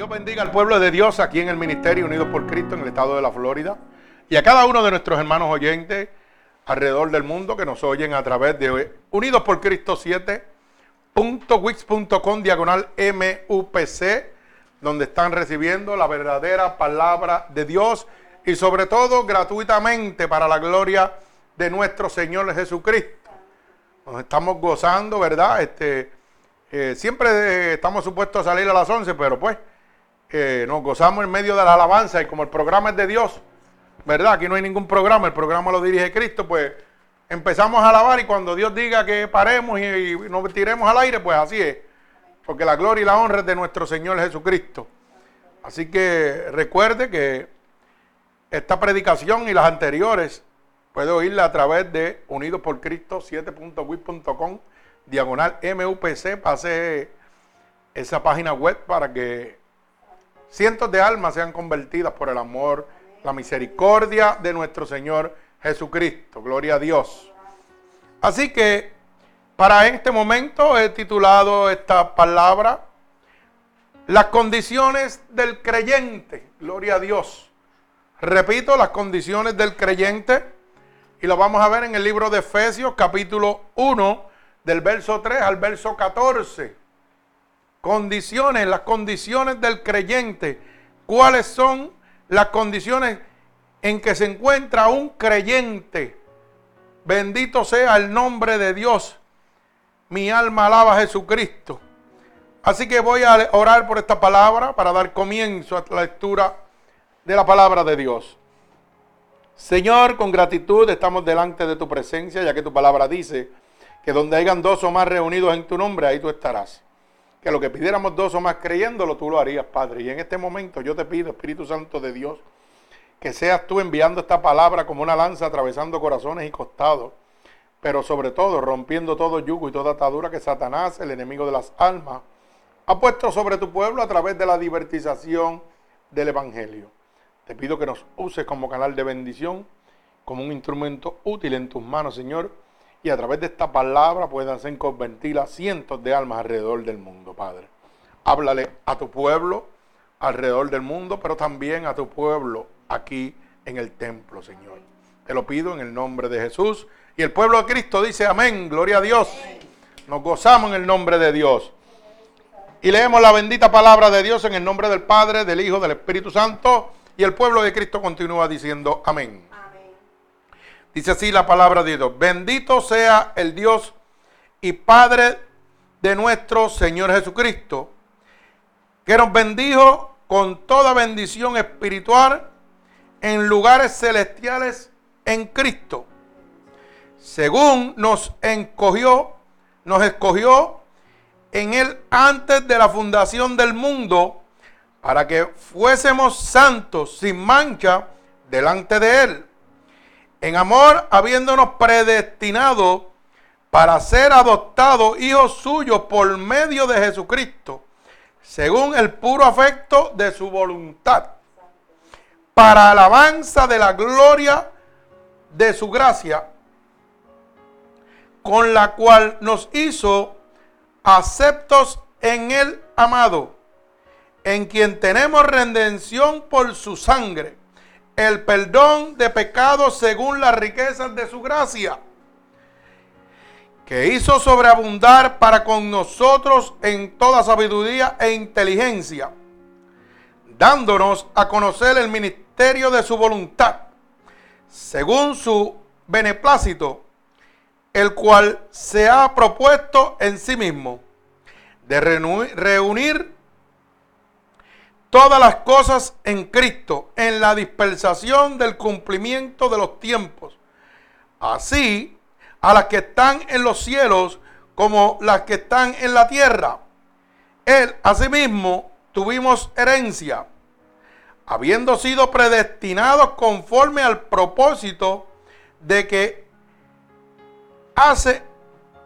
Dios bendiga al pueblo de Dios aquí en el Ministerio Unidos por Cristo en el estado de la Florida y a cada uno de nuestros hermanos oyentes alrededor del mundo que nos oyen a través de Unidos por Cristo 7.wix.com diagonal MUPC, donde están recibiendo la verdadera palabra de Dios y sobre todo gratuitamente para la gloria de nuestro Señor Jesucristo. Nos estamos gozando, ¿verdad? Este, eh, siempre estamos supuestos a salir a las 11, pero pues nos gozamos en medio de la alabanza y como el programa es de Dios, ¿verdad? Aquí no hay ningún programa, el programa lo dirige Cristo, pues empezamos a alabar y cuando Dios diga que paremos y, nos tiremos al aire, pues así es. Porque la gloria y la honra es de nuestro Señor Jesucristo. Así que recuerde que esta predicación y las anteriores puede oírla a través de Unidos por Cristo 7.wit.com diagonal MUPC. Pase esa página web para que cientos de almas sean convertidas por el amor, la misericordia de nuestro Señor Jesucristo. Gloria a Dios. Así que para este momento he titulado esta palabra Las condiciones del creyente. Gloria a Dios. Repito, las condiciones del creyente. Y lo vamos a ver en el libro de Efesios capítulo 1 del verso 3 al verso 14. Condiciones, las condiciones del creyente. ¿Cuáles son las condiciones en que se encuentra un creyente? Bendito sea el nombre de Dios. Mi alma alaba a Jesucristo. Así que voy a orar por esta palabra para dar comienzo a la lectura de la palabra de Dios. Señor, con gratitud estamos delante de tu presencia, ya que tu palabra dice que donde hayan dos o más reunidos en tu nombre, ahí tú estarás que lo que pidiéramos dos o más creyéndolo, tú lo harías, Padre. Y en este momento yo te pido, Espíritu Santo de Dios, que seas tú enviando esta palabra como una lanza atravesando corazones y costados, pero sobre todo rompiendo todo yugo y toda atadura que Satanás, el enemigo de las almas, ha puesto sobre tu pueblo a través de la divertización del Evangelio. Te pido que nos uses como canal de bendición, como un instrumento útil en tus manos, Señor y a través de esta palabra puedan ser convertidas cientos de almas alrededor del mundo, Padre. Háblale a tu pueblo alrededor del mundo, pero también a tu pueblo aquí en el templo, Señor. Te lo pido en el nombre de Jesús. Y el pueblo de Cristo dice amén, gloria a Dios. Nos gozamos en el nombre de Dios. Y leemos la bendita palabra de Dios en el nombre del Padre, del Hijo, del Espíritu Santo. Y el pueblo de Cristo continúa diciendo amén. Dice así la palabra de Dios. Bendito sea el Dios y Padre de nuestro Señor Jesucristo, que nos bendijo con toda bendición espiritual en lugares celestiales en Cristo, según nos encogió, nos escogió en Él antes de la fundación del mundo, para que fuésemos santos sin mancha delante de Él en amor habiéndonos predestinado para ser adoptados hijos suyos por medio de Jesucristo, según el puro afecto de su voluntad, para alabanza de la gloria de su gracia, con la cual nos hizo aceptos en el amado, en quien tenemos redención por su sangre el perdón de pecados según las riquezas de su gracia, que hizo sobreabundar para con nosotros en toda sabiduría e inteligencia, dándonos a conocer el ministerio de su voluntad, según su beneplácito, el cual se ha propuesto en sí mismo, de reunir todas las cosas en Cristo, en la dispersación del cumplimiento de los tiempos. Así, a las que están en los cielos como las que están en la tierra. Él, asimismo, tuvimos herencia, habiendo sido predestinados conforme al propósito de que hace,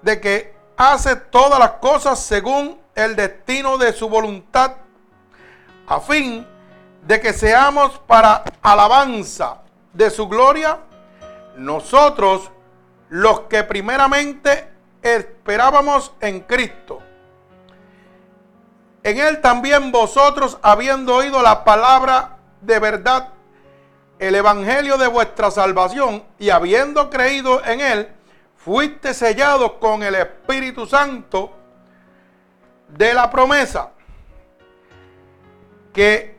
de que hace todas las cosas según el destino de su voluntad a fin de que seamos para alabanza de su gloria, nosotros los que primeramente esperábamos en Cristo. En él también vosotros, habiendo oído la palabra de verdad, el evangelio de vuestra salvación, y habiendo creído en él, fuiste sellados con el Espíritu Santo de la promesa, que,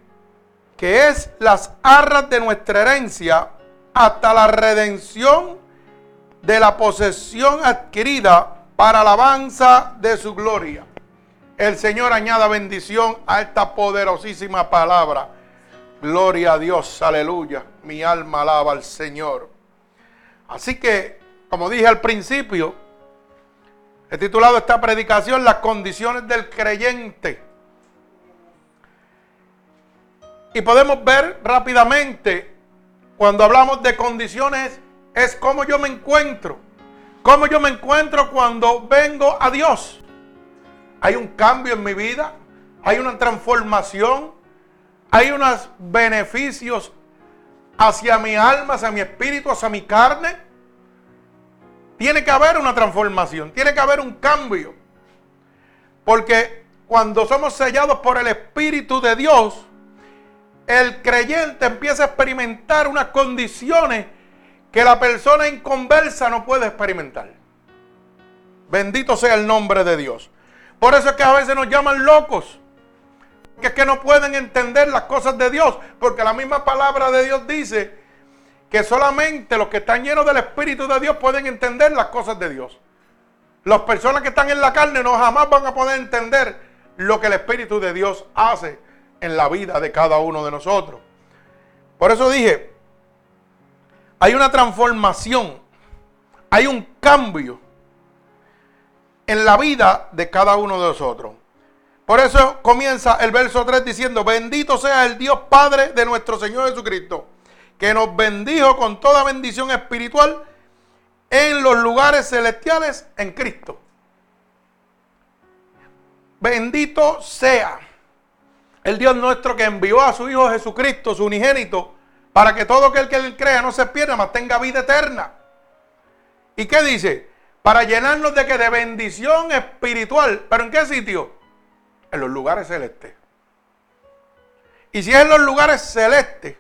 que es las arras de nuestra herencia hasta la redención de la posesión adquirida para alabanza de su gloria. El Señor añada bendición a esta poderosísima palabra. Gloria a Dios, aleluya. Mi alma alaba al Señor. Así que, como dije al principio, he titulado esta predicación Las condiciones del creyente. Y podemos ver rápidamente, cuando hablamos de condiciones, es cómo yo me encuentro. Cómo yo me encuentro cuando vengo a Dios. Hay un cambio en mi vida, hay una transformación, hay unos beneficios hacia mi alma, hacia mi espíritu, hacia mi carne. Tiene que haber una transformación, tiene que haber un cambio. Porque cuando somos sellados por el Espíritu de Dios, el creyente empieza a experimentar unas condiciones que la persona inconversa no puede experimentar. Bendito sea el nombre de Dios. Por eso es que a veces nos llaman locos. Que es que no pueden entender las cosas de Dios. Porque la misma palabra de Dios dice que solamente los que están llenos del Espíritu de Dios pueden entender las cosas de Dios. Las personas que están en la carne no jamás van a poder entender lo que el Espíritu de Dios hace en la vida de cada uno de nosotros. Por eso dije, hay una transformación, hay un cambio en la vida de cada uno de nosotros. Por eso comienza el verso 3 diciendo, bendito sea el Dios Padre de nuestro Señor Jesucristo, que nos bendijo con toda bendición espiritual en los lugares celestiales en Cristo. Bendito sea el Dios nuestro que envió a su Hijo Jesucristo, su unigénito, para que todo aquel que él crea no se pierda, mas tenga vida eterna. ¿Y qué dice? para llenarnos de que de bendición espiritual. ¿Pero en qué sitio? En los lugares celestes. Y si es en los lugares celestes,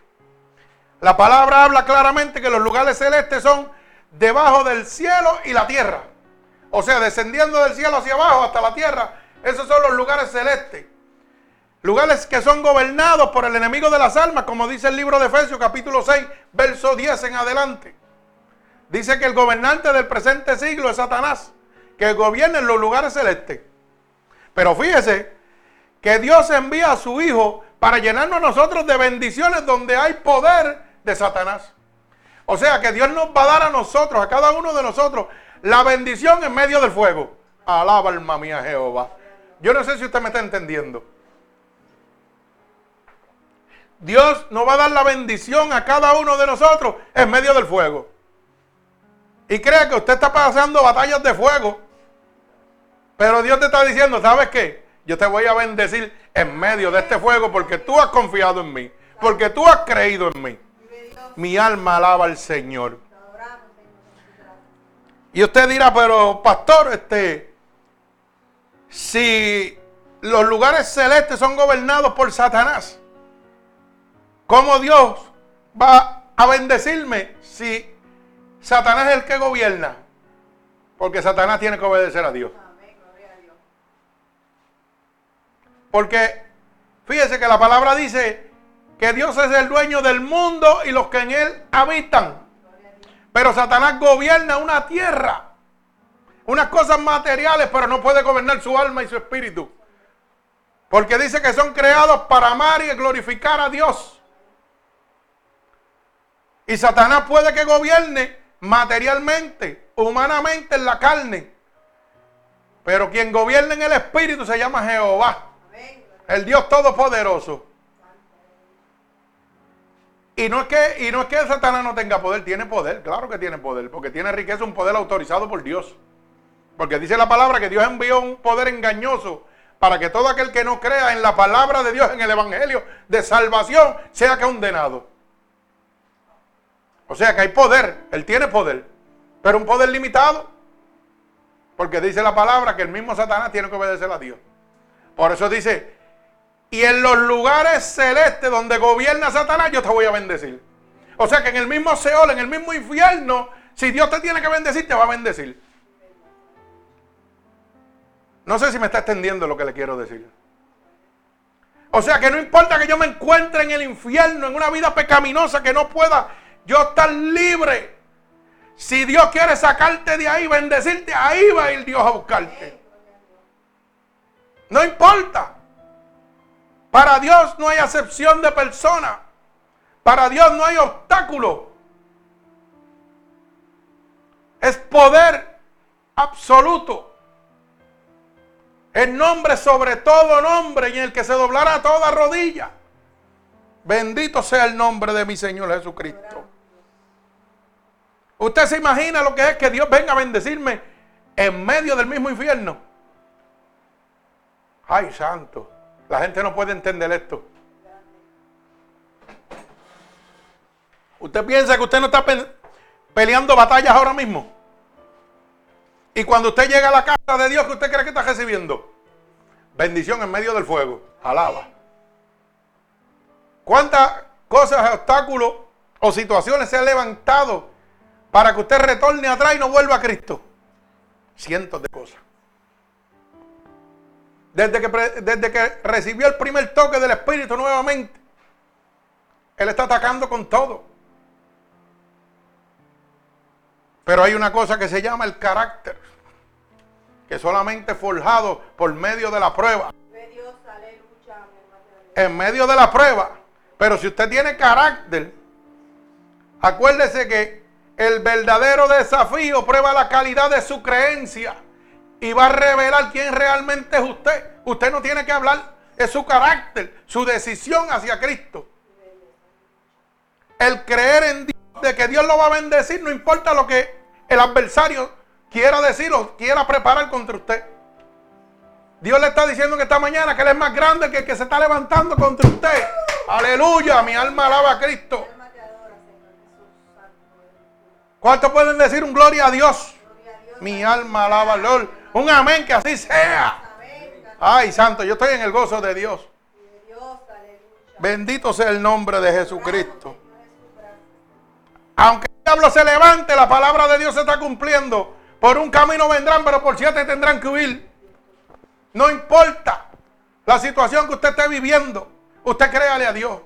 la palabra habla claramente que los lugares celestes son debajo del cielo y la tierra. O sea, descendiendo del cielo hacia abajo hasta la tierra, esos son los lugares celestes. Lugares que son gobernados por el enemigo de las almas, como dice el libro de Efesios capítulo 6, verso 10 en adelante. Dice que el gobernante del presente siglo es Satanás, que gobierna en los lugares celestes. Pero fíjese que Dios envía a su Hijo para llenarnos nosotros de bendiciones donde hay poder de Satanás. O sea que Dios nos va a dar a nosotros, a cada uno de nosotros, la bendición en medio del fuego. Alaba alma mía Jehová. Yo no sé si usted me está entendiendo. Dios nos va a dar la bendición a cada uno de nosotros en medio del fuego y cree que usted está pasando batallas de fuego. Pero Dios te está diciendo, ¿sabes qué? Yo te voy a bendecir en medio de este fuego porque tú has confiado en mí, porque tú has creído en mí. Mi alma alaba al Señor. Y usted dirá, pero pastor, este, si los lugares celestes son gobernados por Satanás, ¿cómo Dios va a bendecirme si Satanás es el que gobierna. Porque Satanás tiene que obedecer a Dios. Porque fíjese que la palabra dice que Dios es el dueño del mundo y los que en él habitan. Pero Satanás gobierna una tierra, unas cosas materiales, pero no puede gobernar su alma y su espíritu. Porque dice que son creados para amar y glorificar a Dios. Y Satanás puede que gobierne materialmente, humanamente en la carne. Pero quien gobierna en el Espíritu se llama Jehová, el Dios Todopoderoso. Y no, es que, y no es que Satanás no tenga poder, tiene poder, claro que tiene poder, porque tiene riqueza, un poder autorizado por Dios. Porque dice la palabra que Dios envió un poder engañoso para que todo aquel que no crea en la palabra de Dios, en el Evangelio de salvación, sea condenado. O sea que hay poder, Él tiene poder, pero un poder limitado. Porque dice la palabra que el mismo Satanás tiene que obedecer a Dios. Por eso dice, y en los lugares celestes donde gobierna Satanás, yo te voy a bendecir. O sea que en el mismo Seol, en el mismo infierno, si Dios te tiene que bendecir, te va a bendecir. No sé si me está extendiendo lo que le quiero decir. O sea que no importa que yo me encuentre en el infierno, en una vida pecaminosa, que no pueda yo estar libre. Si Dios quiere sacarte de ahí, bendecirte, ahí va a ir Dios a buscarte. No importa. Para Dios no hay acepción de persona. Para Dios no hay obstáculo. Es poder absoluto. El nombre sobre todo nombre y en el que se doblará toda rodilla. Bendito sea el nombre de mi Señor Jesucristo. ¿Usted se imagina lo que es que Dios venga a bendecirme en medio del mismo infierno? Ay, santo. La gente no puede entender esto. ¿Usted piensa que usted no está peleando batallas ahora mismo? Y cuando usted llega a la casa de Dios, ¿qué usted cree que está recibiendo? Bendición en medio del fuego. Alaba. ¿Cuántas cosas, obstáculos o situaciones se han levantado para que usted retorne atrás y no vuelva a Cristo? Cientos de cosas. Desde que, desde que recibió el primer toque del Espíritu nuevamente, Él está atacando con todo. Pero hay una cosa que se llama el carácter, que solamente forjado por medio de la prueba. En medio de la prueba. Pero si usted tiene carácter, acuérdese que el verdadero desafío prueba la calidad de su creencia y va a revelar quién realmente es usted. Usted no tiene que hablar, es su carácter, su decisión hacia Cristo. El creer en Dios, de que Dios lo va a bendecir, no importa lo que el adversario quiera decir o quiera preparar contra usted. Dios le está diciendo que esta mañana que Él es más grande que el que se está levantando contra usted. Aleluya, mi alma alaba a Cristo. ¿Cuántos pueden decir un gloria a Dios? Mi alma alaba al Lord. Un amén, que así sea. Ay, santo, yo estoy en el gozo de Dios. Bendito sea el nombre de Jesucristo. Aunque el diablo se levante, la palabra de Dios se está cumpliendo. Por un camino vendrán, pero por siete tendrán que huir. No importa la situación que usted esté viviendo, usted créale a Dios.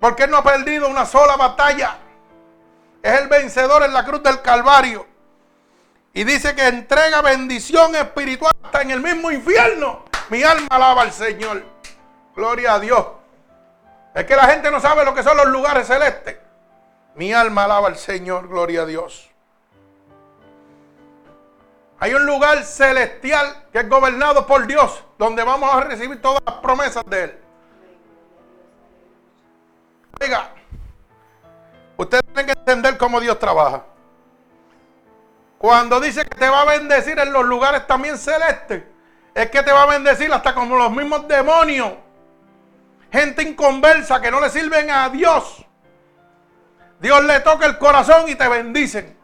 Porque Él no ha perdido una sola batalla. Es el vencedor en la cruz del Calvario. Y dice que entrega bendición espiritual hasta en el mismo infierno. Mi alma alaba al Señor. Gloria a Dios. Es que la gente no sabe lo que son los lugares celestes. Mi alma alaba al Señor. Gloria a Dios. Hay un lugar celestial que es gobernado por Dios, donde vamos a recibir todas las promesas de Él. Oiga, ustedes tienen que entender cómo Dios trabaja. Cuando dice que te va a bendecir en los lugares también celestes, es que te va a bendecir hasta como los mismos demonios. Gente inconversa que no le sirven a Dios. Dios le toca el corazón y te bendicen.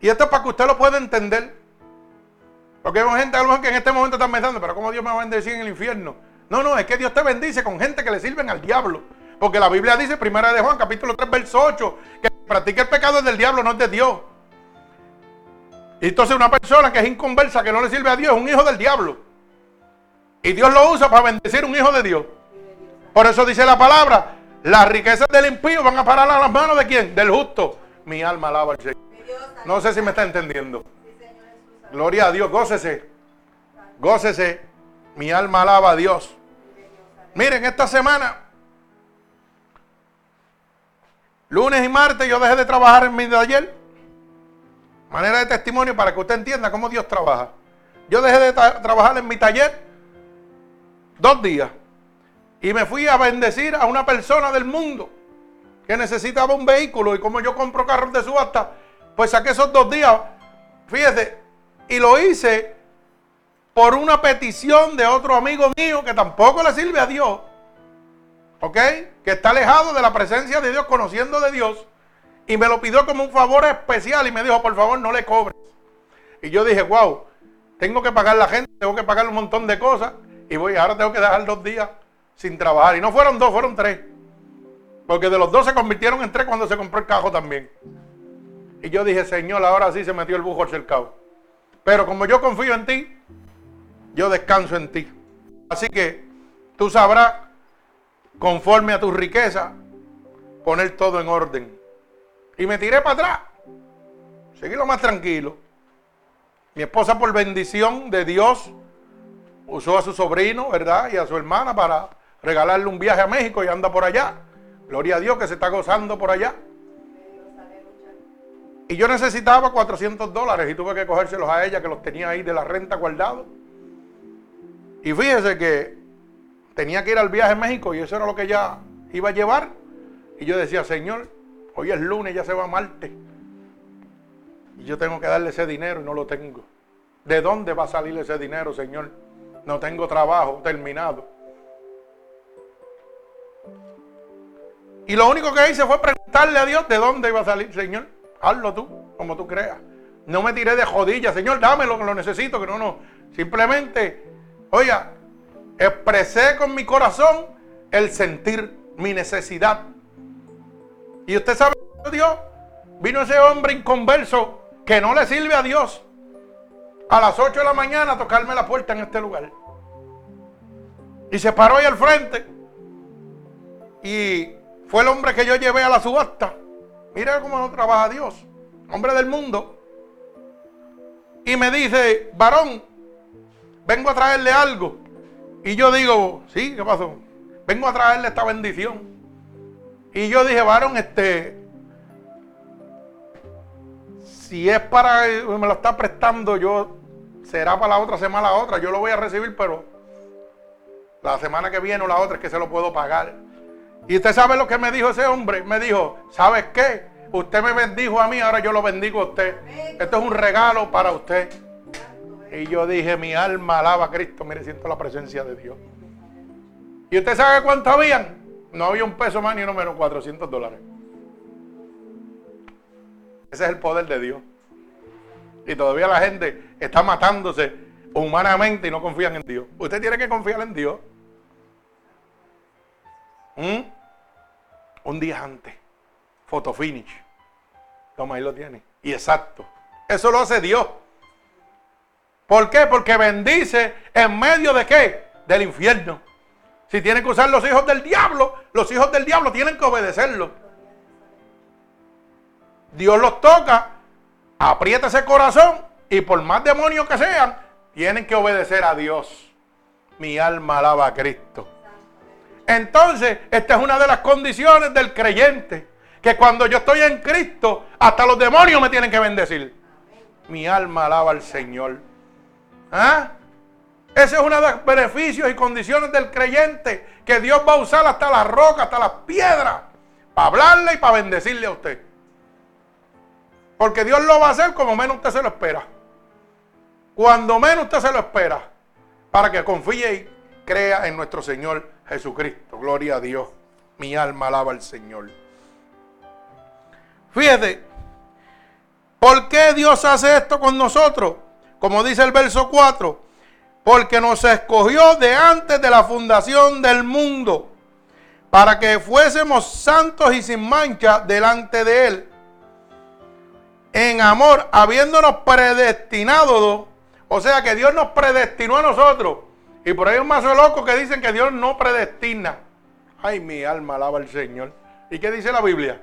Y esto es para que usted lo pueda entender. Porque hay gente a lo mejor que en este momento están pensando, pero ¿cómo Dios me va a bendecir en el infierno? No, no, es que Dios te bendice con gente que le sirven al diablo. Porque la Biblia dice, primera de Juan, capítulo 3, verso 8, que practica el pecado del diablo, no es de Dios. Y entonces una persona que es inconversa, que no le sirve a Dios, es un hijo del diablo. Y Dios lo usa para bendecir un hijo de Dios. Por eso dice la palabra, las riquezas del impío van a parar a las manos de quién? Del justo. Mi alma alaba al Señor. No sé si me está entendiendo. Gloria a Dios, gócese. Gócese. Mi alma alaba a Dios. Miren, esta semana Lunes y martes yo dejé de trabajar en mi taller. Manera de testimonio para que usted entienda cómo Dios trabaja. Yo dejé de trabajar en mi taller dos días. Y me fui a bendecir a una persona del mundo que necesitaba un vehículo. Y como yo compro carros de subasta, pues saqué esos dos días. Fíjese, y lo hice por una petición de otro amigo mío que tampoco le sirve a Dios. ¿Ok? Que está alejado de la presencia de Dios, conociendo de Dios. Y me lo pidió como un favor especial y me dijo, por favor, no le cobres. Y yo dije, wow, tengo que pagar la gente, tengo que pagar un montón de cosas. Y voy, ahora tengo que dejar dos días sin trabajar. Y no fueron dos, fueron tres. Porque de los dos se convirtieron en tres cuando se compró el cajo también. Y yo dije, Señor, ahora sí se metió el bujo cercado. Pero como yo confío en ti, yo descanso en ti. Así que tú sabrás, conforme a tu riqueza, poner todo en orden. Y me tiré para atrás. Seguí lo más tranquilo. Mi esposa, por bendición de Dios, usó a su sobrino, ¿verdad? Y a su hermana para regalarle un viaje a México y anda por allá. Gloria a Dios que se está gozando por allá. Y yo necesitaba 400 dólares y tuve que cogérselos a ella que los tenía ahí de la renta guardados. Y fíjese que tenía que ir al viaje a México y eso era lo que ella iba a llevar. Y yo decía, Señor, hoy es lunes, ya se va a Marte. Y yo tengo que darle ese dinero y no lo tengo. ¿De dónde va a salir ese dinero, Señor? No tengo trabajo terminado. Y lo único que hice fue preguntarle a Dios de dónde iba a salir, Señor. Hazlo tú, como tú creas. No me tiré de jodilla, Señor, dámelo, que lo necesito, que no, no. Simplemente, oiga, expresé con mi corazón el sentir mi necesidad. Y usted sabe, Dios, vino ese hombre inconverso que no le sirve a Dios a las 8 de la mañana a tocarme la puerta en este lugar. Y se paró ahí al frente. Y fue el hombre que yo llevé a la subasta. Mira cómo no trabaja Dios. Hombre del mundo. Y me dice, varón, vengo a traerle algo. Y yo digo, sí, ¿qué pasó? Vengo a traerle esta bendición. Y yo dije, varón, este, si es para, me lo está prestando, yo, será para la otra semana la otra, yo lo voy a recibir, pero la semana que viene o la otra es que se lo puedo pagar. Y usted sabe lo que me dijo ese hombre. Me dijo, ¿sabes qué? Usted me bendijo a mí, ahora yo lo bendigo a usted. Esto es un regalo para usted. Y yo dije, mi alma alaba a Cristo. Mire, siento la presencia de Dios. ¿Y usted sabe cuánto habían? No había un peso más ni uno menos, 400 dólares. Ese es el poder de Dios. Y todavía la gente está matándose humanamente y no confían en Dios. Usted tiene que confiar en Dios. ¿Mm? Un día antes. Photo finish. Toma, ahí lo tiene. Y exacto. Eso lo hace Dios. ¿Por qué? Porque bendice en medio de qué? Del infierno. Si tienen que usar los hijos del diablo, los hijos del diablo tienen que obedecerlo. Dios los toca, aprieta ese corazón y por más demonios que sean, tienen que obedecer a Dios. Mi alma alaba a Cristo. Entonces, esta es una de las condiciones del creyente. Que cuando yo estoy en Cristo, hasta los demonios me tienen que bendecir. Mi alma alaba al Señor. ¿Ah? Ese es uno de los beneficios y condiciones del creyente. Que Dios va a usar hasta las rocas, hasta las piedras. Para hablarle y para bendecirle a usted. Porque Dios lo va a hacer como menos usted se lo espera. Cuando menos usted se lo espera. Para que confíe y crea en nuestro Señor Jesucristo. Gloria a Dios. Mi alma alaba al Señor. Fíjate, ¿por qué Dios hace esto con nosotros? Como dice el verso 4, porque nos escogió de antes de la fundación del mundo, para que fuésemos santos y sin mancha delante de Él. En amor, habiéndonos predestinado, o sea que Dios nos predestinó a nosotros y por ahí hay un mazo loco que dicen que Dios no predestina. Ay, mi alma alaba al Señor. ¿Y qué dice la Biblia?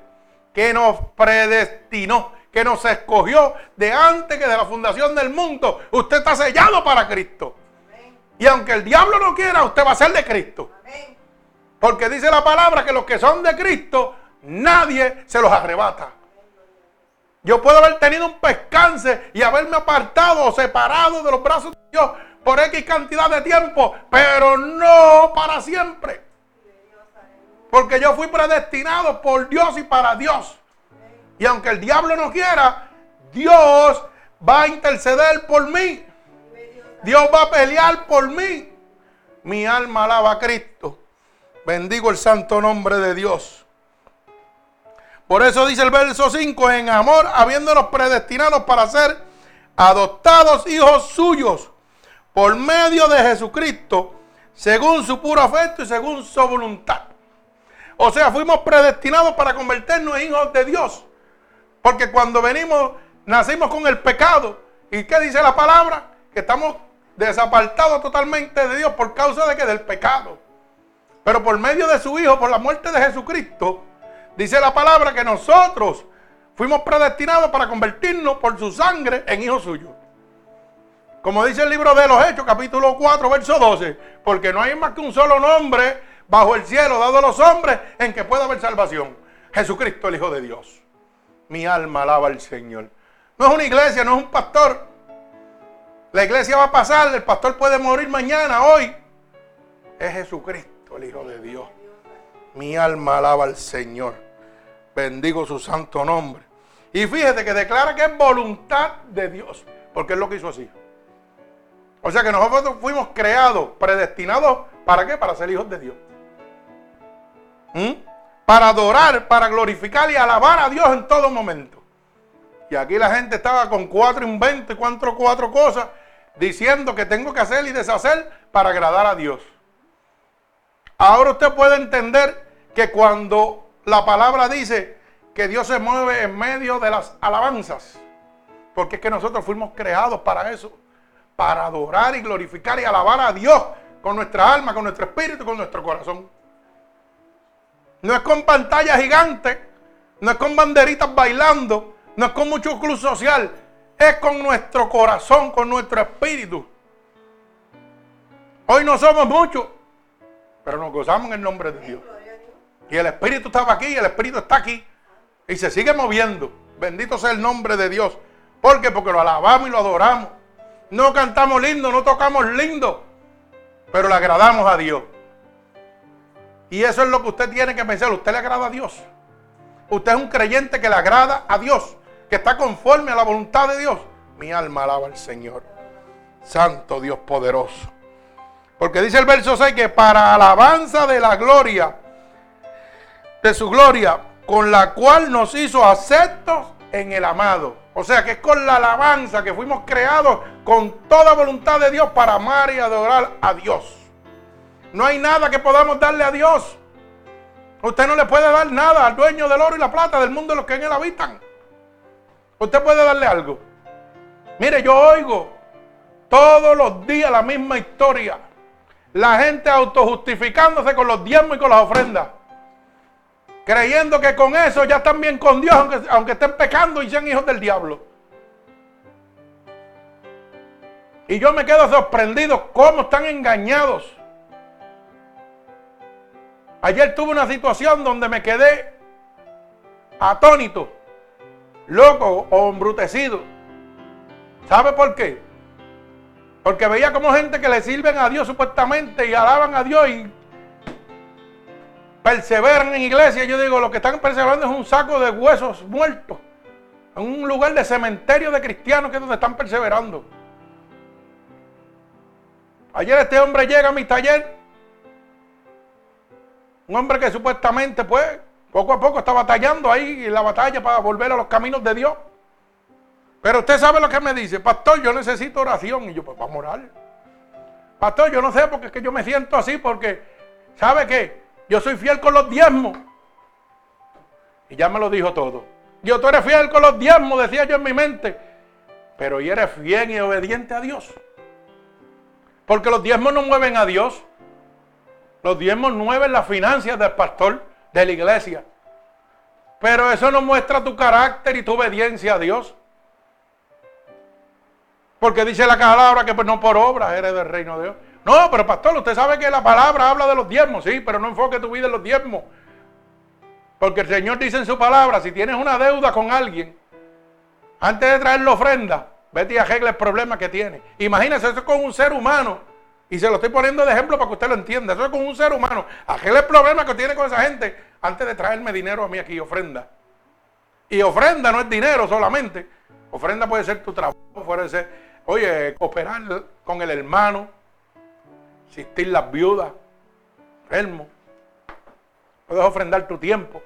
Que nos predestinó, que nos escogió de antes que de la fundación del mundo. Usted está sellado para Cristo. Y aunque el diablo no quiera, usted va a ser de Cristo. Porque dice la palabra que los que son de Cristo, nadie se los arrebata. Yo puedo haber tenido un pescance y haberme apartado o separado de los brazos de Dios por X cantidad de tiempo, pero no para siempre. Porque yo fui predestinado por Dios y para Dios. Y aunque el diablo no quiera, Dios va a interceder por mí. Dios va a pelear por mí. Mi alma alaba a Cristo. Bendigo el santo nombre de Dios. Por eso dice el verso 5, en amor, habiéndonos predestinados para ser adoptados hijos suyos por medio de Jesucristo, según su puro afecto y según su voluntad. O sea, fuimos predestinados para convertirnos en hijos de Dios. Porque cuando venimos, nacimos con el pecado. ¿Y qué dice la palabra? Que estamos desapartados totalmente de Dios por causa de que del pecado. Pero por medio de su Hijo, por la muerte de Jesucristo, dice la palabra que nosotros fuimos predestinados para convertirnos por su sangre en hijos suyos. Como dice el libro de los Hechos, capítulo 4, verso 12, porque no hay más que un solo nombre bajo el cielo dado a los hombres en que pueda haber salvación. Jesucristo, el Hijo de Dios. Mi alma alaba al Señor. No es una iglesia, no es un pastor. La iglesia va a pasar, el pastor puede morir mañana, hoy. Es Jesucristo el Hijo de Dios. Mi alma alaba al Señor. Bendigo su santo nombre. Y fíjate que declara que es voluntad de Dios, porque es lo que hizo así. O sea que nosotros fuimos creados, predestinados, ¿para qué? Para ser hijos de Dios. ¿Mm? Para adorar, para glorificar y alabar a Dios en todo momento. Y aquí la gente estaba con cuatro inventos y cuatro, cuatro cosas diciendo que tengo que hacer y deshacer para agradar a Dios. Ahora usted puede entender que cuando la palabra dice que Dios se mueve en medio de las alabanzas, porque es que nosotros fuimos creados para eso, para adorar y glorificar y alabar a Dios con nuestra alma, con nuestro espíritu, con nuestro corazón. No es con pantalla gigante, no es con banderitas bailando, no es con mucho club social, es con nuestro corazón, con nuestro espíritu. Hoy no somos muchos, pero nos gozamos en el nombre de Dios. Y el Espíritu estaba aquí, y el Espíritu está aquí. Y se sigue moviendo. Bendito sea el nombre de Dios. ¿Por qué? Porque lo alabamos y lo adoramos. No cantamos lindo, no tocamos lindo. Pero le agradamos a Dios. Y eso es lo que usted tiene que pensar. Usted le agrada a Dios. Usted es un creyente que le agrada a Dios. Que está conforme a la voluntad de Dios. Mi alma alaba al Señor. Santo Dios poderoso. Porque dice el verso 6 que para alabanza de la gloria, de su gloria, con la cual nos hizo aceptos en el amado. O sea que es con la alabanza que fuimos creados con toda voluntad de Dios para amar y adorar a Dios. No hay nada que podamos darle a Dios. Usted no le puede dar nada al dueño del oro y la plata del mundo de los que en él habitan. Usted puede darle algo. Mire, yo oigo todos los días la misma historia. La gente autojustificándose con los diezmos y con las ofrendas. Creyendo que con eso ya están bien con Dios, aunque, estén pecando y sean hijos del diablo. Y yo me quedo sorprendido cómo están engañados. Ayer tuve una situación donde me quedé atónito, loco o embrutecido. ¿Sabe por qué? Porque veía como gente que le sirven a Dios supuestamente y alaban a Dios y perseveran en iglesia. Yo digo, lo que están perseverando es un saco de huesos muertos. En un lugar de cementerio de cristianos que es donde están perseverando. Ayer este hombre llega a mi taller. Un hombre que supuestamente, pues, poco a poco está batallando ahí en la batalla para volver a los caminos de Dios. Pero usted sabe lo que me dice, pastor, yo necesito oración. Y yo, pues vamos a orar. Pastor, yo no sé porque es que yo me siento así porque, ¿sabe qué? Yo soy fiel con los diezmos. Y ya me lo dijo todo. Yo, tú eres fiel con los diezmos, decía yo en mi mente. Pero y eres fiel y obediente a Dios. Porque los diezmos no mueven a Dios. Los diezmos mueven las finanzas del pastor, de la iglesia. Pero eso no muestra tu carácter y tu obediencia a Dios. Porque dice la palabra que pues no por obra eres del reino de Dios. No, pero pastor, usted sabe que la palabra habla de los diezmos, sí, pero no enfoque tu vida en los diezmos. Porque el Señor dice en su palabra, si tienes una deuda con alguien, antes de traer la ofrenda, vete y arregle el problema que tiene. Imagínese, eso es con un ser humano. Y se lo estoy poniendo de ejemplo para que usted lo entienda. Eso es con un ser humano. Arregle el problema que tiene con esa gente antes de traerme dinero a mí aquí, ofrenda. Y ofrenda no es dinero solamente. Ofrenda puede ser tu trabajo, puede ser Oye, cooperar con el hermano, asistir las viudas, enfermo. Puedes ofrendar tu tiempo.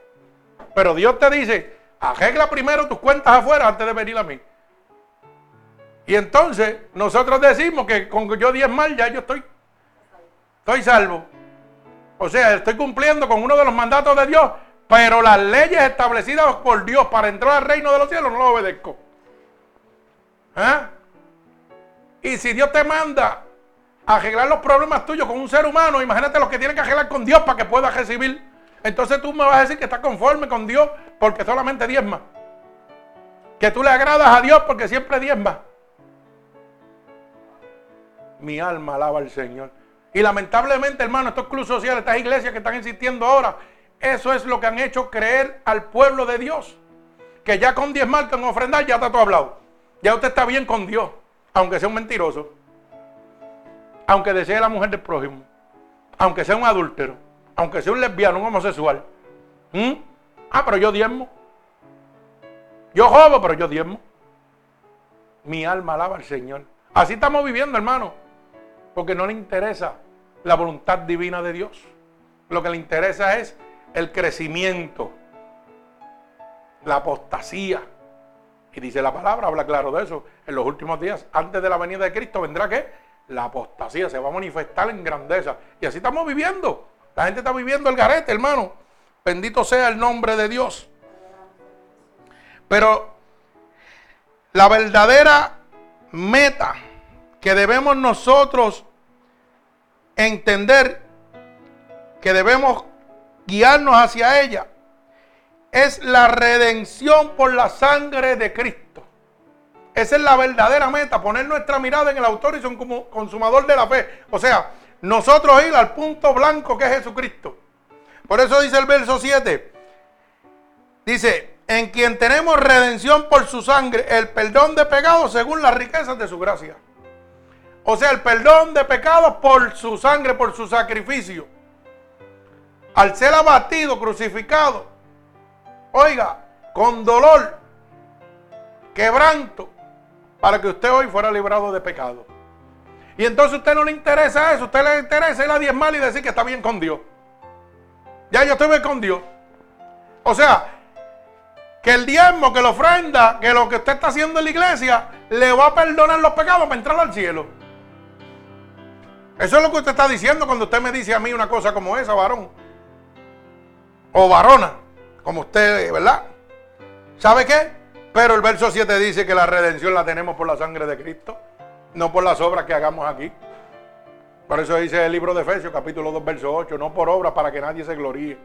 Pero Dios te dice, arregla primero tus cuentas afuera antes de venir a mí. Y entonces nosotros decimos que con yo mal ya yo estoy, estoy salvo. O sea, estoy cumpliendo con uno de los mandatos de Dios, pero las leyes establecidas por Dios para entrar al reino de los cielos no lo obedezco. ¿Eh? Y si Dios te manda a arreglar los problemas tuyos con un ser humano, imagínate los que tienen que arreglar con Dios para que puedas recibir. Entonces tú me vas a decir que estás conforme con Dios porque solamente diezma. Que tú le agradas a Dios porque siempre diezma. Mi alma alaba al Señor. Y lamentablemente, hermano, estos clubes sociales, estas iglesias que están existiendo ahora, eso es lo que han hecho creer al pueblo de Dios. Que ya con diezmar, con ofrendar, ya está todo hablado. Ya usted está bien con Dios, aunque sea un mentiroso. Aunque desee la mujer del prójimo. Aunque sea un adúltero. Aunque sea un lesbiano, un homosexual. ¿Mm? Ah, pero yo diezmo. Yo jodo, pero yo diezmo. Mi alma alaba al Señor. Así estamos viviendo, hermano. Porque no le interesa la voluntad divina de Dios. Lo que le interesa es el crecimiento, la apostasía. Y dice la palabra, habla claro de eso. En los últimos días, antes de la venida de Cristo, vendrá que la apostasía se va a manifestar en grandeza. Y así estamos viviendo. La gente está viviendo el garete, hermano. Bendito sea el nombre de Dios. Pero la verdadera meta que debemos nosotros entender, que debemos guiarnos hacia ella, es la redención por la sangre de Cristo. Esa es la verdadera meta, poner nuestra mirada en el autor y consumador de la fe. O sea, nosotros ir al punto blanco que es Jesucristo. Por eso dice el verso 7. Dice, en quien tenemos redención por su sangre, el perdón de pecados según las riquezas de su gracia. O sea, el perdón de pecados por su sangre, por su sacrificio. Al ser abatido, crucificado, oiga, con dolor, quebranto, para que usted hoy fuera librado de pecado. Y entonces a usted no le interesa eso, a usted le interesa ir a diezmar y decir que está bien con Dios. Ya yo estoy bien con Dios. O sea, que el diezmo, que la ofrenda, que lo que usted está haciendo en la iglesia, le va a perdonar los pecados para entrar al cielo. Eso es lo que usted está diciendo cuando usted me dice a mí una cosa como esa, varón. O varona, como usted, ¿verdad? ¿Sabe qué? Pero el verso 7 dice que la redención la tenemos por la sangre de Cristo, no por las obras que hagamos aquí. Por eso dice el libro de Efesios, capítulo 2, verso 8, no por obras para que nadie se gloríe,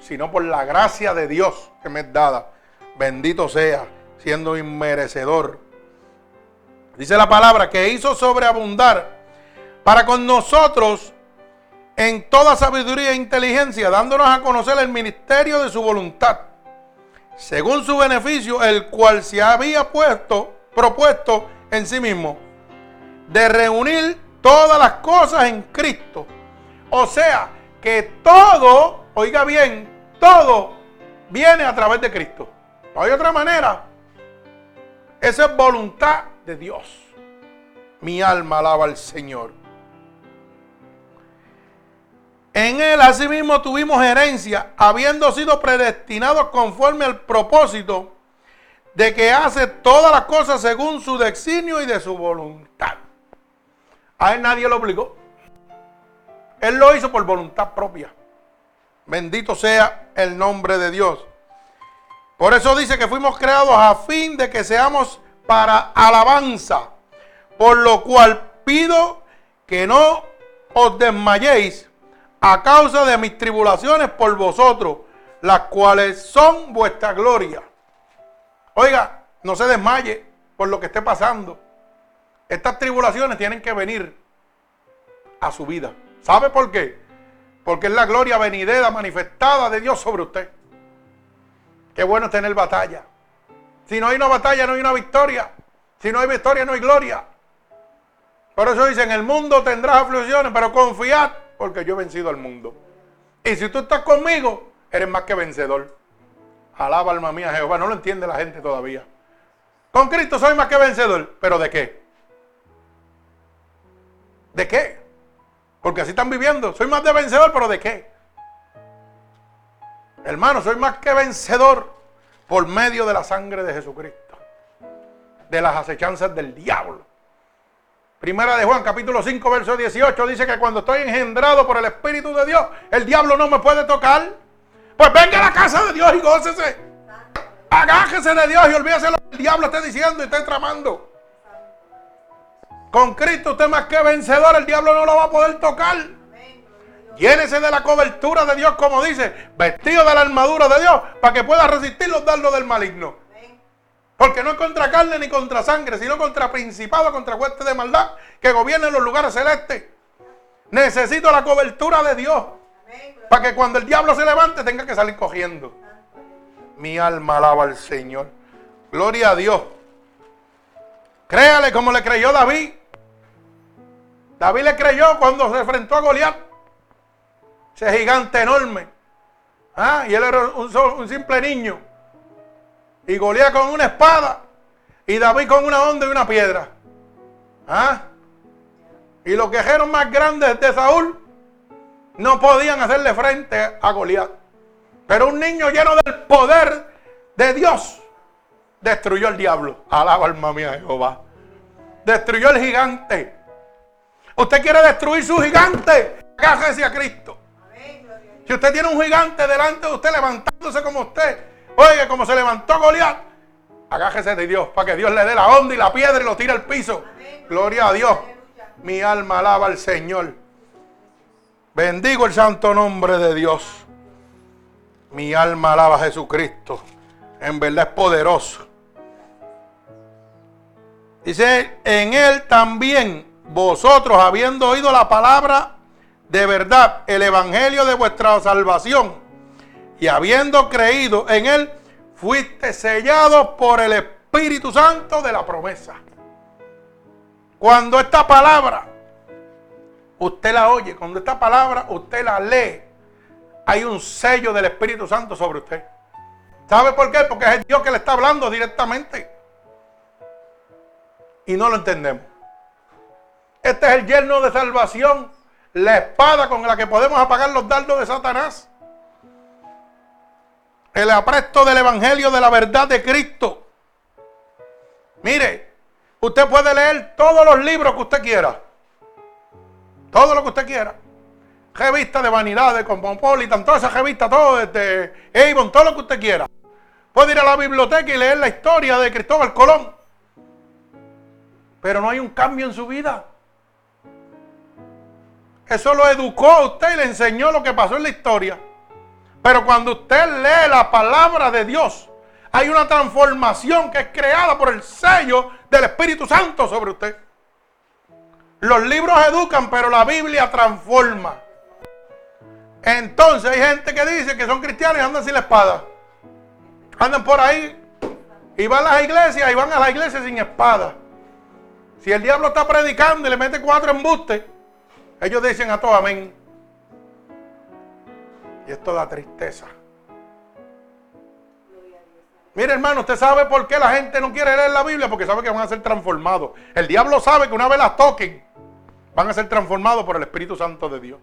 sino por la gracia de Dios que me es dada. Bendito sea, siendo inmerecedor. Dice la palabra que hizo sobreabundar para con nosotros en toda sabiduría e inteligencia, dándonos a conocer el ministerio de su voluntad, según su beneficio, el cual se había puesto, propuesto en sí mismo, de reunir todas las cosas en Cristo. O sea, que todo, oiga bien, todo viene a través de Cristo. No hay otra manera. Esa es voluntad de Dios. Mi alma alaba al Señor. En él asimismo tuvimos herencia, habiendo sido predestinados conforme al propósito de que hace todas las cosas según su designio y de su voluntad. A él nadie lo obligó. Él lo hizo por voluntad propia. Bendito sea el nombre de Dios. Por eso dice que fuimos creados a fin de que seamos para alabanza. Por lo cual pido que no os desmayéis a causa de mis tribulaciones por vosotros, las cuales son vuestra gloria. Oiga, no se desmaye por lo que esté pasando. Estas tribulaciones tienen que venir a su vida. ¿Sabe por qué? Porque es la gloria venidera manifestada de Dios sobre usted. Qué bueno tener batalla. Si no hay una batalla, no hay una victoria. Si no hay victoria, no hay gloria. Por eso dicen, el mundo tendrá aflicciones, pero confiad porque yo he vencido al mundo. Y si tú estás conmigo, eres más que vencedor. Alaba alma mía Jehová. No lo entiende la gente todavía. Con Cristo soy más que vencedor. ¿Pero de qué? ¿De qué? Porque así están viviendo. Soy más de vencedor, pero ¿de qué? Hermano, soy más que vencedor por medio de la sangre de Jesucristo. de las acechanzas del diablo. Primera de Juan, capítulo 5, verso 18, dice que cuando estoy engendrado por el Espíritu de Dios, el diablo no me puede tocar. Pues venga a la casa de Dios y gócese. Agájese de Dios y olvídese lo que el diablo está diciendo y está tramando. Con Cristo usted más que vencedor, el diablo no lo va a poder tocar. Llénese de la cobertura de Dios, como dice, vestido de la armadura de Dios, para que pueda resistir los dardos del maligno. Porque no es contra carne ni contra sangre, sino contra principado, contra huestes de maldad que gobiernen los lugares celestes. Necesito la cobertura de Dios. Para que cuando el diablo se levante tenga que salir cogiendo. Mi alma alaba al Señor. Gloria a Dios. Créale como le creyó David. David le creyó cuando se enfrentó a Goliat. Ese gigante enorme. Ah, y él era un, simple niño. Y Goliat con una espada. Y David con una onda y una piedra. ¿Ah? Y los quejeros más grandes de Saúl no podían hacerle frente a Goliat. Pero un niño lleno del poder de Dios destruyó el diablo. Alaba alma mía Jehová. Destruyó el gigante. Usted quiere destruir su gigante. Agájese a Cristo. Si usted tiene un gigante delante de usted levantándose como usted, oiga, como se levantó Goliat, agájese de Dios para que Dios le dé la onda y la piedra y lo tire al piso. Gloria a Dios. Mi alma alaba al Señor. Bendigo el santo nombre de Dios. Mi alma alaba a Jesucristo. En verdad es poderoso. Dice, en él también vosotros, habiendo oído la palabra de verdad, el evangelio de vuestra salvación, y habiendo creído en él, fuiste sellados por el Espíritu Santo de la promesa. Cuando esta palabra, usted la oye, cuando esta palabra usted la lee, hay un sello del Espíritu Santo sobre usted. ¿Sabe por qué? Porque es el Dios que le está hablando directamente. Y no lo entendemos. Este es el yerno de salvación, la espada con la que podemos apagar los dardos de Satanás. El apresto del Evangelio de la verdad de Cristo. Mire, usted puede leer todos los libros que usted quiera. Todo lo que usted quiera. Revista de vanidad, de Cosmopolitan, todas esas revistas, todo desde Avon, todo lo que usted quiera. Puede ir a la biblioteca y leer la historia de Cristóbal Colón. Pero no hay un cambio en su vida. Eso lo educó a usted y le enseñó lo que pasó en la historia. Pero cuando usted lee la palabra de Dios, hay una transformación que es creada por el sello del Espíritu Santo sobre usted. Los libros educan, pero la Biblia transforma. Entonces hay gente que dice que son cristianos y andan sin la espada. Andan por ahí y van a las iglesias y van a las iglesias sin espada. Si el diablo está predicando y le mete cuatro embustes, ellos dicen a todo amén. Y esto da tristeza. Mire hermano, usted sabe por qué la gente no quiere leer la Biblia, porque sabe que van a ser transformados. El diablo sabe que una vez las toquen, van a ser transformados por el Espíritu Santo de Dios.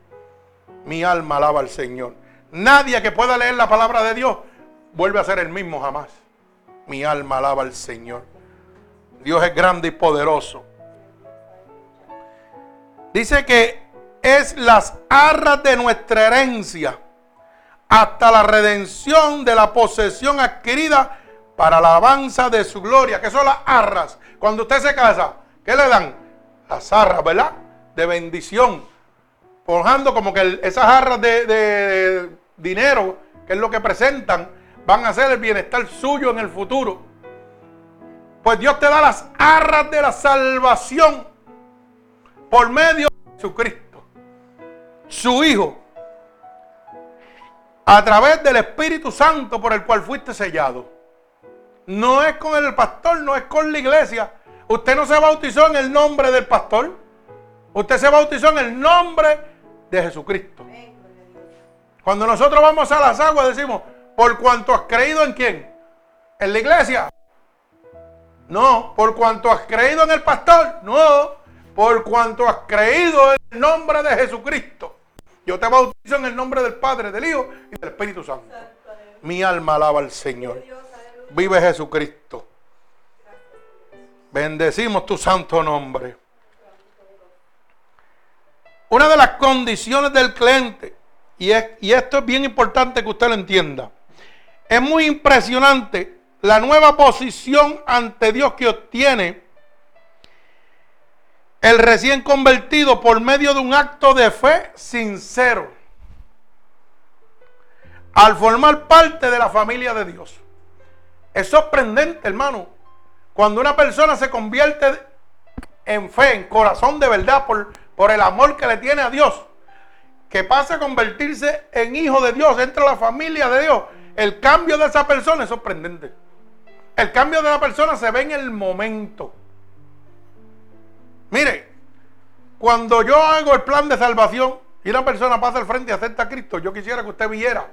Mi alma alaba al Señor. Nadie que pueda leer la palabra de Dios vuelve a ser el mismo jamás. Mi alma alaba al Señor. Dios es grande y poderoso. Dice que es las arras de nuestra herencia hasta la redención de la posesión adquirida para la alabanza de su gloria. que son las arras? Cuando usted se casa, ¿qué le dan? Las arras, ¿verdad? De bendición. Forjando como que esas arras de, de dinero, que es lo que presentan, van a ser el bienestar suyo en el futuro. Pues Dios te da las arras de la salvación por medio de Jesucristo, su Hijo, a través del Espíritu Santo por el cual fuiste sellado. No es con el pastor, no es con la iglesia. Usted no se bautizó en el nombre del pastor. Usted se bautizó en el nombre de Jesucristo. Cuando nosotros vamos a las aguas decimos, por cuanto has creído en quién? En la iglesia. No, por cuanto has creído en el pastor. No, por cuanto has creído en el nombre de Jesucristo. Yo te bautizo en el nombre del Padre, del Hijo y del Espíritu Santo. Mi alma alaba al Señor. Vive Jesucristo. Bendecimos tu santo nombre. Una de las condiciones del cliente, y, y esto es bien importante que usted lo entienda, es muy impresionante la nueva posición ante Dios que obtiene el recién convertido por medio de un acto de fe sincero al formar parte de la familia de Dios. Es sorprendente, hermano, cuando una persona se convierte en fe, en corazón de verdad, por, por el amor que le tiene a Dios, que pasa a convertirse en hijo de Dios, entra a la familia de Dios, el cambio de esa persona es sorprendente. El cambio de la persona se ve en el momento. Mire, cuando yo hago el plan de salvación y una persona pasa al frente y acepta a Cristo, yo quisiera que usted viera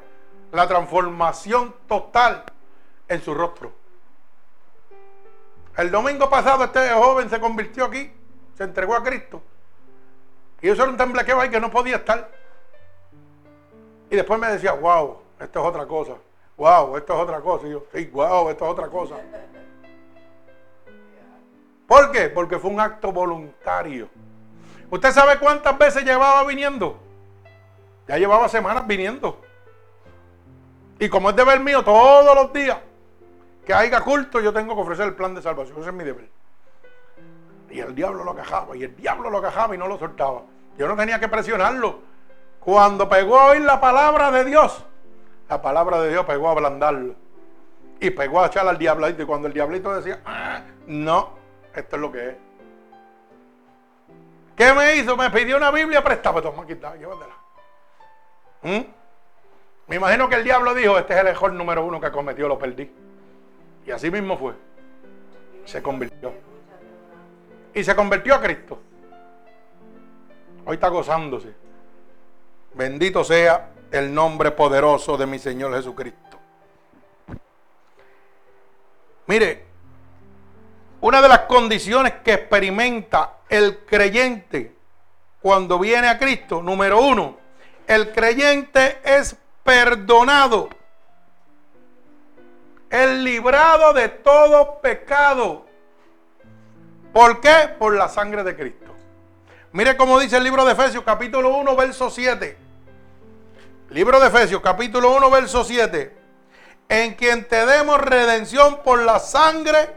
la transformación total en su rostro. El domingo pasado este joven se convirtió aquí, se entregó a Cristo. Y eso era un temblequeo ahí que no podía estar. Y después me decía, wow, esto es otra cosa. Wow, esto es otra cosa. Y yo, sí, wow, esto es otra cosa. ¿Por qué? Porque fue un acto voluntario. ¿Usted sabe cuántas veces llevaba viniendo? Ya llevaba semanas viniendo. Y como es deber mío todos los días que haya culto, yo tengo que ofrecer el plan de salvación. Ese es mi deber. Y el diablo lo cajaba, y el diablo lo cajaba y no lo soltaba. Yo no tenía que presionarlo. Cuando pegó a oír la palabra de Dios, la palabra de Dios pegó a ablandarlo. Y pegó a echar al diablito. Y cuando el diablito decía, ah, no, esto es lo que es. ¿Qué me hizo? Me pidió una Biblia prestada. Toma, quita, llévatela. ¿Mm? Me imagino que el diablo dijo, este es el mejor número uno que cometió, lo perdí. Y así mismo fue. Se convirtió. Y se convirtió a Cristo. Hoy está gozándose. Bendito sea el nombre poderoso de mi Señor Jesucristo. Mire, una de las condiciones que experimenta el creyente cuando viene a Cristo, número uno, el creyente es perdonado, el librado de todo pecado. ¿Por qué? Por la sangre de Cristo. Mire cómo dice el libro de Efesios capítulo 1, verso 7. Libro de Efesios capítulo 1, verso 7. En quien te demos redención por la sangre,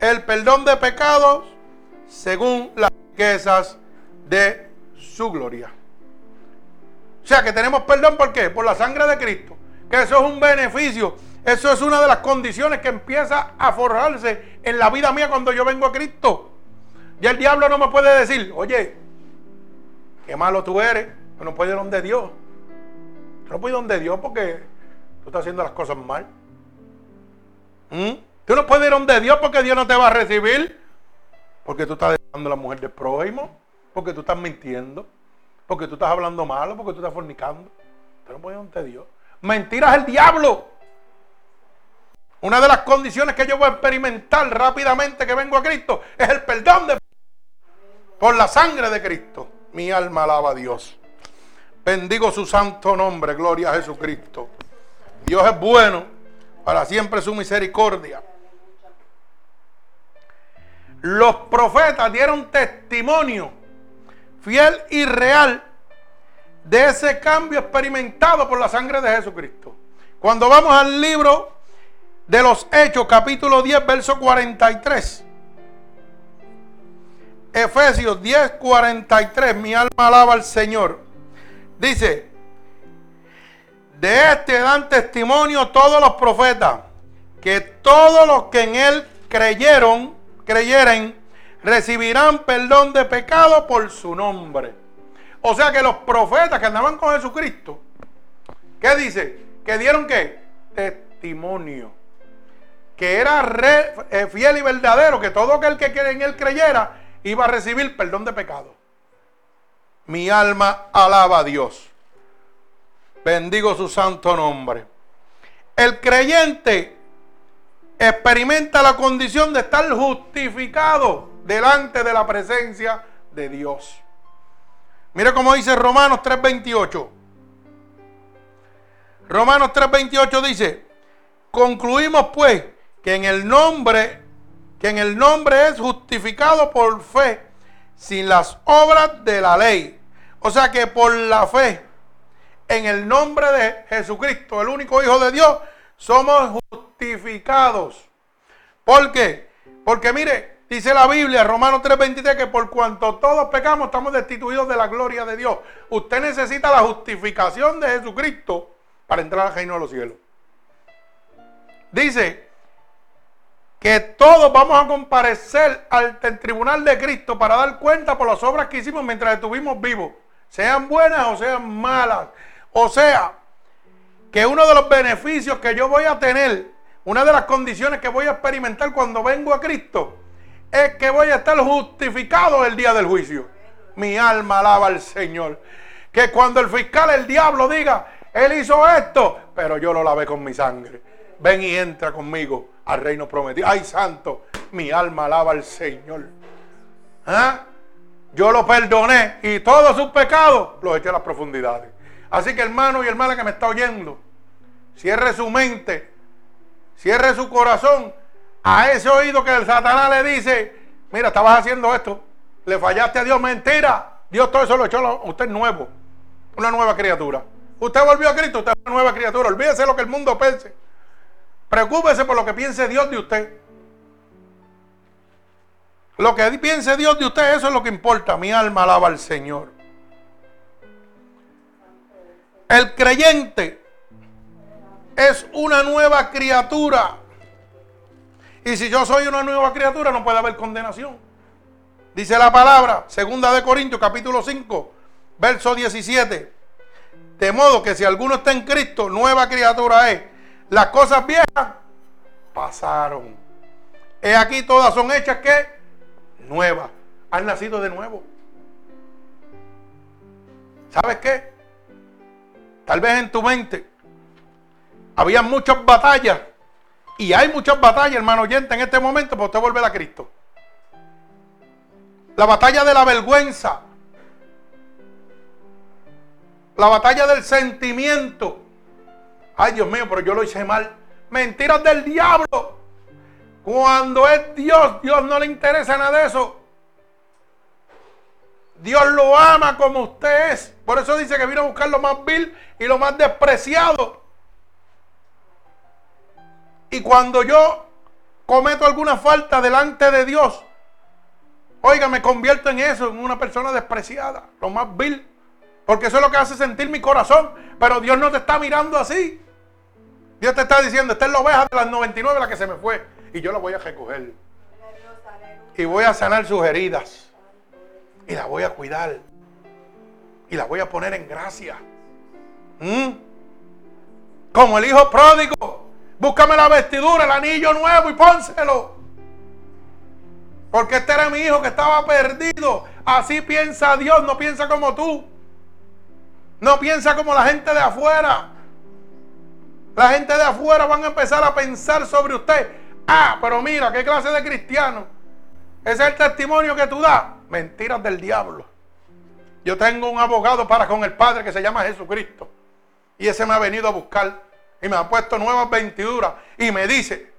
el perdón de pecados, según las riquezas de su gloria. O sea que tenemos perdón, ¿por qué? Por la sangre de Cristo. Que eso es un beneficio. Eso es una de las condiciones que empieza a forjarse en la vida mía cuando yo vengo a Cristo. Y el diablo no me puede decir, oye, qué malo tú eres, que no puedes ir donde Dios. No puedes ir donde Dios porque tú estás haciendo las cosas mal. ¿Mm? Tú no puedes ir donde Dios porque Dios no te va a recibir. Porque tú estás dejando a la mujer de prójimo. Porque tú estás mintiendo porque tú estás hablando malo, porque tú estás fornicando. Pero no puede ante Dios. Mentiras el diablo. Una de las condiciones que yo voy a experimentar rápidamente que vengo a Cristo es el perdón de por la sangre de Cristo. Mi alma alaba a Dios. Bendigo su santo nombre, gloria a Jesucristo. Dios es bueno, para siempre su misericordia. Los profetas dieron testimonio fiel y real de ese cambio experimentado por la sangre de Jesucristo. Cuando vamos al libro de los Hechos, capítulo 10, verso 43. Efesios 10, 43. Mi alma alaba al Señor. Dice, de este dan testimonio todos los profetas, que todos los que en él creyeron, creyeren, recibirán perdón de pecado por su nombre. O sea que los profetas que andaban con Jesucristo, ¿qué dice? Que dieron qué? Testimonio. Que era eh, fiel y verdadero, que todo aquel que en él creyera iba a recibir perdón de pecado. Mi alma alaba a Dios. Bendigo su santo nombre. El creyente experimenta la condición de estar justificado delante de la presencia de Dios. Mire cómo dice Romanos 3:28. Romanos 3:28 dice, concluimos pues que en el nombre que en el nombre es justificado por fe, sin las obras de la ley. O sea que por la fe, en el nombre de Jesucristo, el único Hijo de Dios, somos justificados. ¿Por qué? Porque mire, dice la Biblia, Romanos 3:23, que por cuanto todos pecamos, estamos destituidos de la gloria de Dios. Usted necesita la justificación de Jesucristo para entrar al reino de los cielos. Dice que todos vamos a comparecer al tribunal de Cristo para dar cuenta por las obras que hicimos mientras estuvimos vivos, sean buenas o sean malas. O sea, que uno de los beneficios que yo voy a tener, una de las condiciones que voy a experimentar cuando vengo a Cristo, es que voy a estar justificado el día del juicio. Mi alma alaba al Señor. Que cuando el fiscal, el diablo, diga, él hizo esto, pero yo lo lavé con mi sangre. Ven y entra conmigo al reino prometido. Ay, santo, mi alma alaba al Señor. ¿Ah? Yo lo perdoné y todos sus pecados los eché a las profundidades. Así que hermano y hermana que me está oyendo, cierre su mente, cierre su corazón a ese oído que el Satanás le dice, mira, estabas haciendo esto, le fallaste a Dios, mentira. Dios todo eso lo echó a usted nuevo, una nueva criatura. Usted volvió a Cristo, usted es una nueva criatura. Olvídese lo que el mundo piense. Preocúpese por lo que piense Dios de usted. Lo que piense Dios de usted, eso es lo que importa. Mi alma alaba al Señor. El creyente es una nueva criatura. Y si yo soy una nueva criatura, no puede haber condenación. Dice la palabra, segunda de Corintios, capítulo 5, verso 17. De modo que si alguno está en Cristo, nueva criatura es. Las cosas viejas pasaron. He aquí todas son hechas que nuevas. Han nacido de nuevo. ¿Sabes qué? Tal vez en tu mente había muchas batallas. Y hay muchas batallas, hermano oyente, en este momento para usted volver a Cristo. La batalla de la vergüenza. La batalla del sentimiento. Ay, Dios mío, pero yo lo hice mal. Mentiras del diablo. Cuando es Dios, Dios no le interesa nada de eso. Dios lo ama como usted es. Por eso dice que vino a buscar lo más vil y lo más despreciado. Y cuando yo cometo alguna falta delante de Dios, oiga, me convierto en eso, en una persona despreciada, lo más vil. Porque eso es lo que hace sentir mi corazón. Pero Dios no te está mirando así. Dios te está diciendo, esta es la oveja de las 99 la que se me fue. Y yo la voy a recoger. Y voy a sanar sus heridas. Y la voy a cuidar. Y la voy a poner en gracia. ¿Mm? Como el hijo pródigo. Búscame la vestidura, el anillo nuevo y pónselo. Porque este era mi hijo que estaba perdido. Así piensa Dios, no piensa como tú. No piensa como la gente de afuera. La gente de afuera van a empezar a pensar sobre usted. Ah, pero mira, qué clase de cristiano. Ese es el testimonio que tú das. Mentiras del diablo. Yo tengo un abogado para con el Padre que se llama Jesucristo. Y ese me ha venido a buscar y me ha puesto nuevas ventiduras. Y me dice,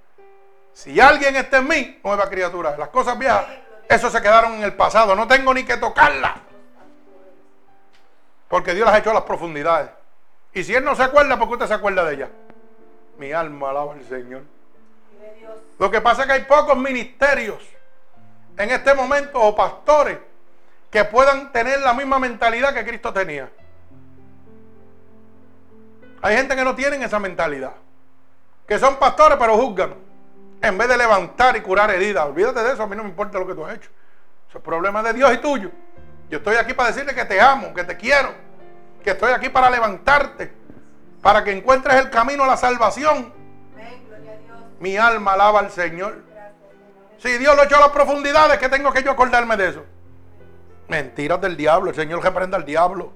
si alguien está en mí, nueva criatura. Las cosas viejas, eso se quedaron en el pasado. No tengo ni que tocarlas. Porque Dios las hecho a las profundidades. Y si Él no se acuerda, ¿por qué usted se acuerda de ella? Mi alma alaba al Señor. Lo que pasa es que hay pocos ministerios en este momento o pastores que puedan tener la misma mentalidad que Cristo tenía. Hay gente que no tienen esa mentalidad. Que son pastores pero juzgan. En vez de levantar y curar heridas. Olvídate de eso, a mí no me importa lo que tú has hecho. Eso es problema de Dios y tuyo. Yo estoy aquí para decirle que te amo, que te quiero, que estoy aquí para levantarte, para que encuentres el camino a la salvación. Mi alma alaba al Señor. Si Dios lo echó a las profundidades, ¿qué tengo que yo acordarme de eso? Mentiras del diablo. El Señor reprenda al diablo.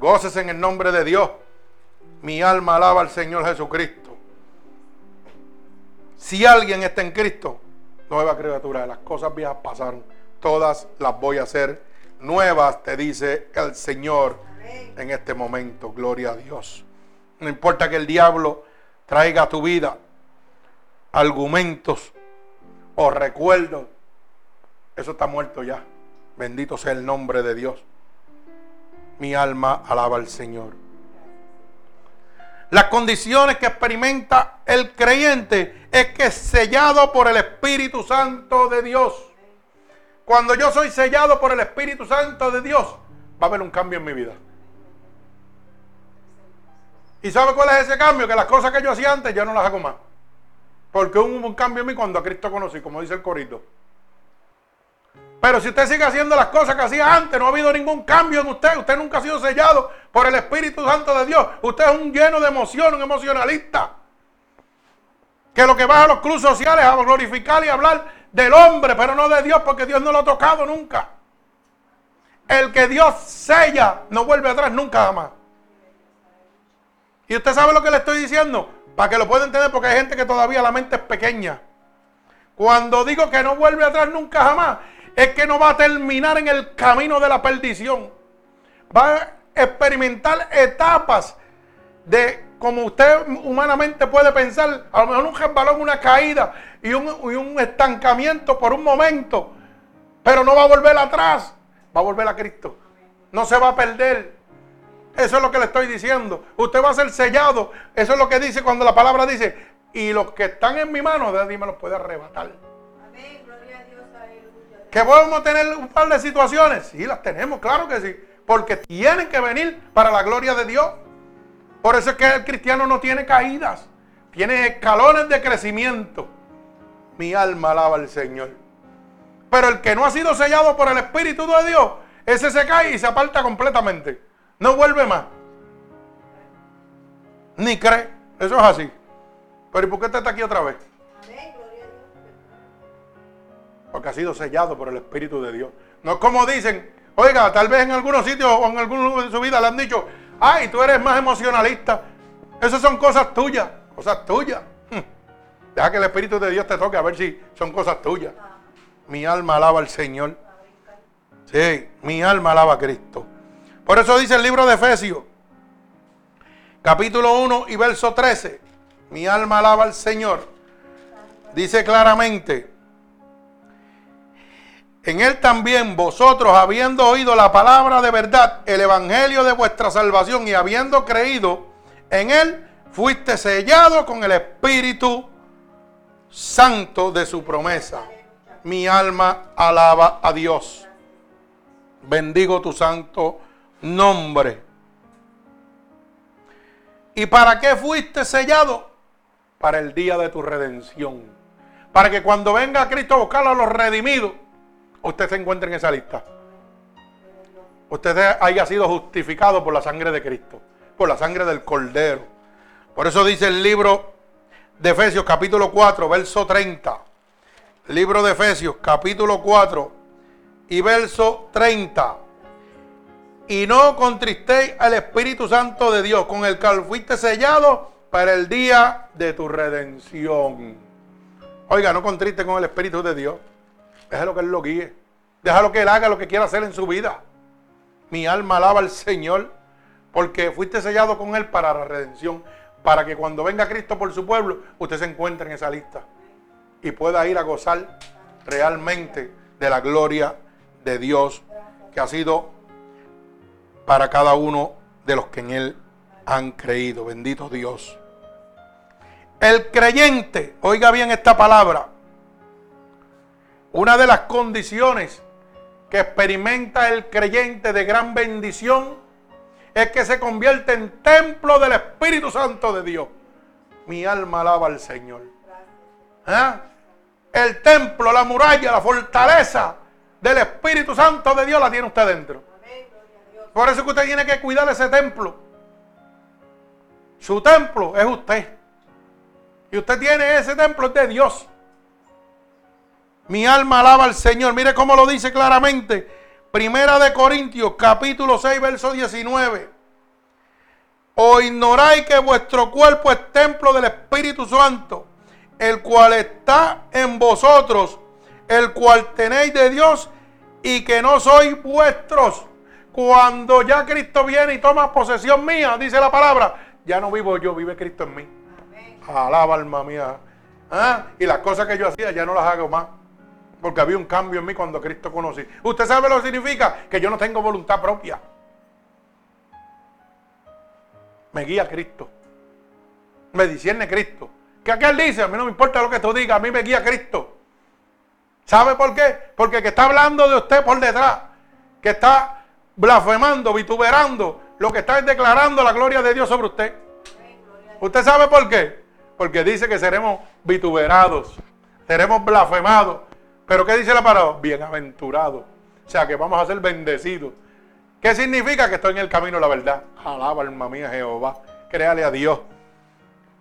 Goces en el nombre de Dios. Mi alma alaba al Señor Jesucristo. Si alguien está en Cristo, nueva criatura. Las cosas viejas pasaron. Todas las voy a hacer nuevas, te dice el Señor en este momento. Gloria a Dios. No importa que el diablo traiga a tu vida argumentos o recuerdos, eso está muerto ya. Bendito sea el nombre de Dios. Mi alma alaba al Señor. Las condiciones que experimenta el creyente es que es sellado por el Espíritu Santo de Dios. Cuando yo soy sellado por el Espíritu Santo de Dios, va a haber un cambio en mi vida. ¿Y sabe cuál es ese cambio? Que las cosas que yo hacía antes ya no las hago más. Porque hubo un cambio en mí cuando a Cristo conocí, como dice el corito. Pero si usted sigue haciendo las cosas que hacía antes, no ha habido ningún cambio en usted. Usted nunca ha sido sellado por el Espíritu Santo de Dios. Usted es un lleno de emoción, un emocionalista. Que lo que va a los clubes sociales a glorificar y hablar del hombre, pero no de Dios, porque Dios no lo ha tocado nunca. El que Dios sella no vuelve atrás nunca jamás. Y usted sabe lo que le estoy diciendo, para que lo pueda entender, porque hay gente que todavía la mente es pequeña. Cuando digo que no vuelve atrás nunca jamás, es que no va a terminar en el camino de la perdición. Va a experimentar etapas de como usted humanamente puede pensar, a lo mejor un resbalón, una caída y un, y un estancamiento por un momento, pero no va a volver atrás, va a volver a Cristo. No se va a perder. Eso es lo que le estoy diciendo. Usted va a ser sellado. Eso es lo que dice cuando la palabra dice, y los que están en mi mano, de me los puede arrebatar. ¿Que podemos tener un par de situaciones? Sí, las tenemos, claro que sí. Porque tienen que venir para la gloria de Dios. Por eso es que el cristiano no tiene caídas. Tiene escalones de crecimiento. Mi alma alaba al Señor. Pero el que no ha sido sellado por el Espíritu de Dios, ese se cae y se aparta completamente. No vuelve más. Ni cree. Eso es así. Pero ¿y por qué usted está aquí otra vez? Porque ha sido sellado por el Espíritu de Dios. No es como dicen, oiga, tal vez en algunos sitios o en algún lugar de su vida le han dicho, ay, tú eres más emocionalista. Esas son cosas tuyas, cosas tuyas. Hmm. Deja que el Espíritu de Dios te toque a ver si son cosas tuyas. Mi alma alaba al Señor. Sí, mi alma alaba a Cristo. Por eso dice el libro de Efesios, capítulo 1 y verso 13. Mi alma alaba al Señor. Dice claramente, en él también vosotros, habiendo oído la palabra de verdad, el evangelio de vuestra salvación y habiendo creído en él, fuiste sellado con el Espíritu Santo de su promesa. Mi alma alaba a Dios. Bendigo tu santo nombre. ¿Y para qué fuiste sellado? Para el día de tu redención. Para que cuando venga Cristo a buscar a los redimidos, usted se encuentra en esa lista. Usted haya sido justificado por la sangre de Cristo, por la sangre del Cordero. Por eso dice el libro de Efesios capítulo 4, verso 30. Libro de Efesios capítulo 4 y verso 30. Y no contristéis al Espíritu Santo de Dios, con el cual fuiste sellado para el día de tu redención. Oiga, no contriste con el Espíritu de Dios. Déjalo que Él lo guíe. Déjalo que Él haga lo que quiera hacer en su vida. Mi alma alaba al Señor porque fuiste sellado con Él para la redención. Para que cuando venga Cristo por su pueblo, usted se encuentre en esa lista y pueda ir a gozar realmente de la gloria de Dios que ha sido para cada uno de los que en Él han creído. Bendito Dios. El creyente, oiga bien esta palabra, una de las condiciones que experimenta el creyente de gran bendición es que se convierte en templo del Espíritu Santo de Dios. Mi alma alaba al Señor. ¿Ah? El templo, la muralla, la fortaleza del Espíritu Santo de Dios la tiene usted dentro. Por eso que usted tiene que cuidar ese templo. Su templo es usted. Y usted tiene ese templo de Dios. Mi alma alaba al Señor. Mire cómo lo dice claramente. Primera de Corintios, capítulo 6, verso 19. O ignoráis que vuestro cuerpo es templo del Espíritu Santo, el cual está en vosotros, el cual tenéis de Dios y que no sois vuestros. Cuando ya Cristo viene y toma posesión mía, dice la palabra, ya no vivo yo, vive Cristo en mí. Alaba alma mía ¿Ah? Y las cosas que yo hacía ya no las hago más. Porque había un cambio en mí cuando Cristo conocí. ¿Usted sabe lo que significa? Que yo no tengo voluntad propia. Me guía Cristo. Me discierne Cristo. ¿Qué aquel dice? A mí no me importa lo que tú digas, a mí me guía Cristo. ¿Sabe por qué? Porque que está hablando de usted por detrás, que está blasfemando, vituperando, lo que está es declarando la gloria de Dios sobre usted. ¿Usted sabe por qué? Porque dice que seremos vituperados, seremos blasfemados. Pero ¿qué dice la palabra? Bienaventurados. O sea que vamos a ser bendecidos. ¿Qué significa que estoy en el camino de la verdad? Alaba alma mía Jehová. Créale a Dios.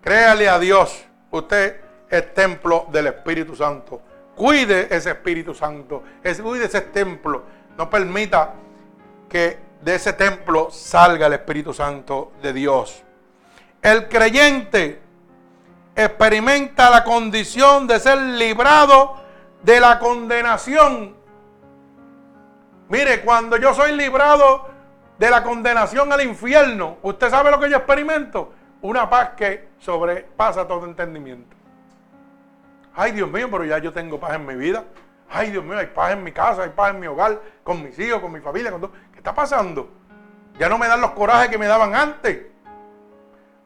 Créale a Dios. Usted es templo del Espíritu Santo. Cuide ese Espíritu Santo. Cuide ese templo. No permita que de ese templo salga el Espíritu Santo de Dios. El creyente experimenta la condición de ser librado de la condenación. Mire, cuando yo soy librado de la condenación al infierno, ¿usted sabe lo que yo experimento? Una paz que sobrepasa todo entendimiento. Ay, Dios mío, pero ya yo tengo paz en mi vida. Ay, Dios mío, hay paz en mi casa, hay paz en mi hogar, con mis hijos, con mi familia, con todo. ¿Qué está pasando? Ya no me dan los corajes que me daban antes.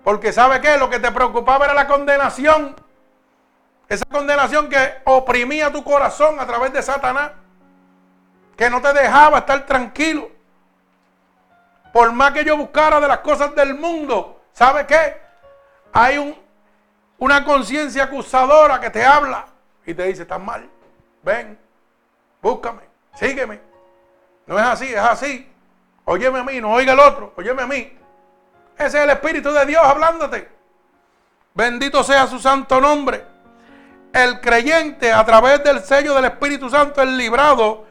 Porque ¿sabe qué? Lo que te preocupaba era la condenación. Esa condenación que oprimía tu corazón a través de Satanás. Que no te dejaba estar tranquilo. Por más que yo buscara de las cosas del mundo, ¿sabe qué? Hay un, una conciencia acusadora que te habla y te dice, estás mal. Ven, búscame, sígueme. No es así, es así. Óyeme a mí, no oiga el otro, óyeme a mí. Ese es el Espíritu de Dios hablándote. Bendito sea su santo nombre. El creyente a través del sello del Espíritu Santo es librado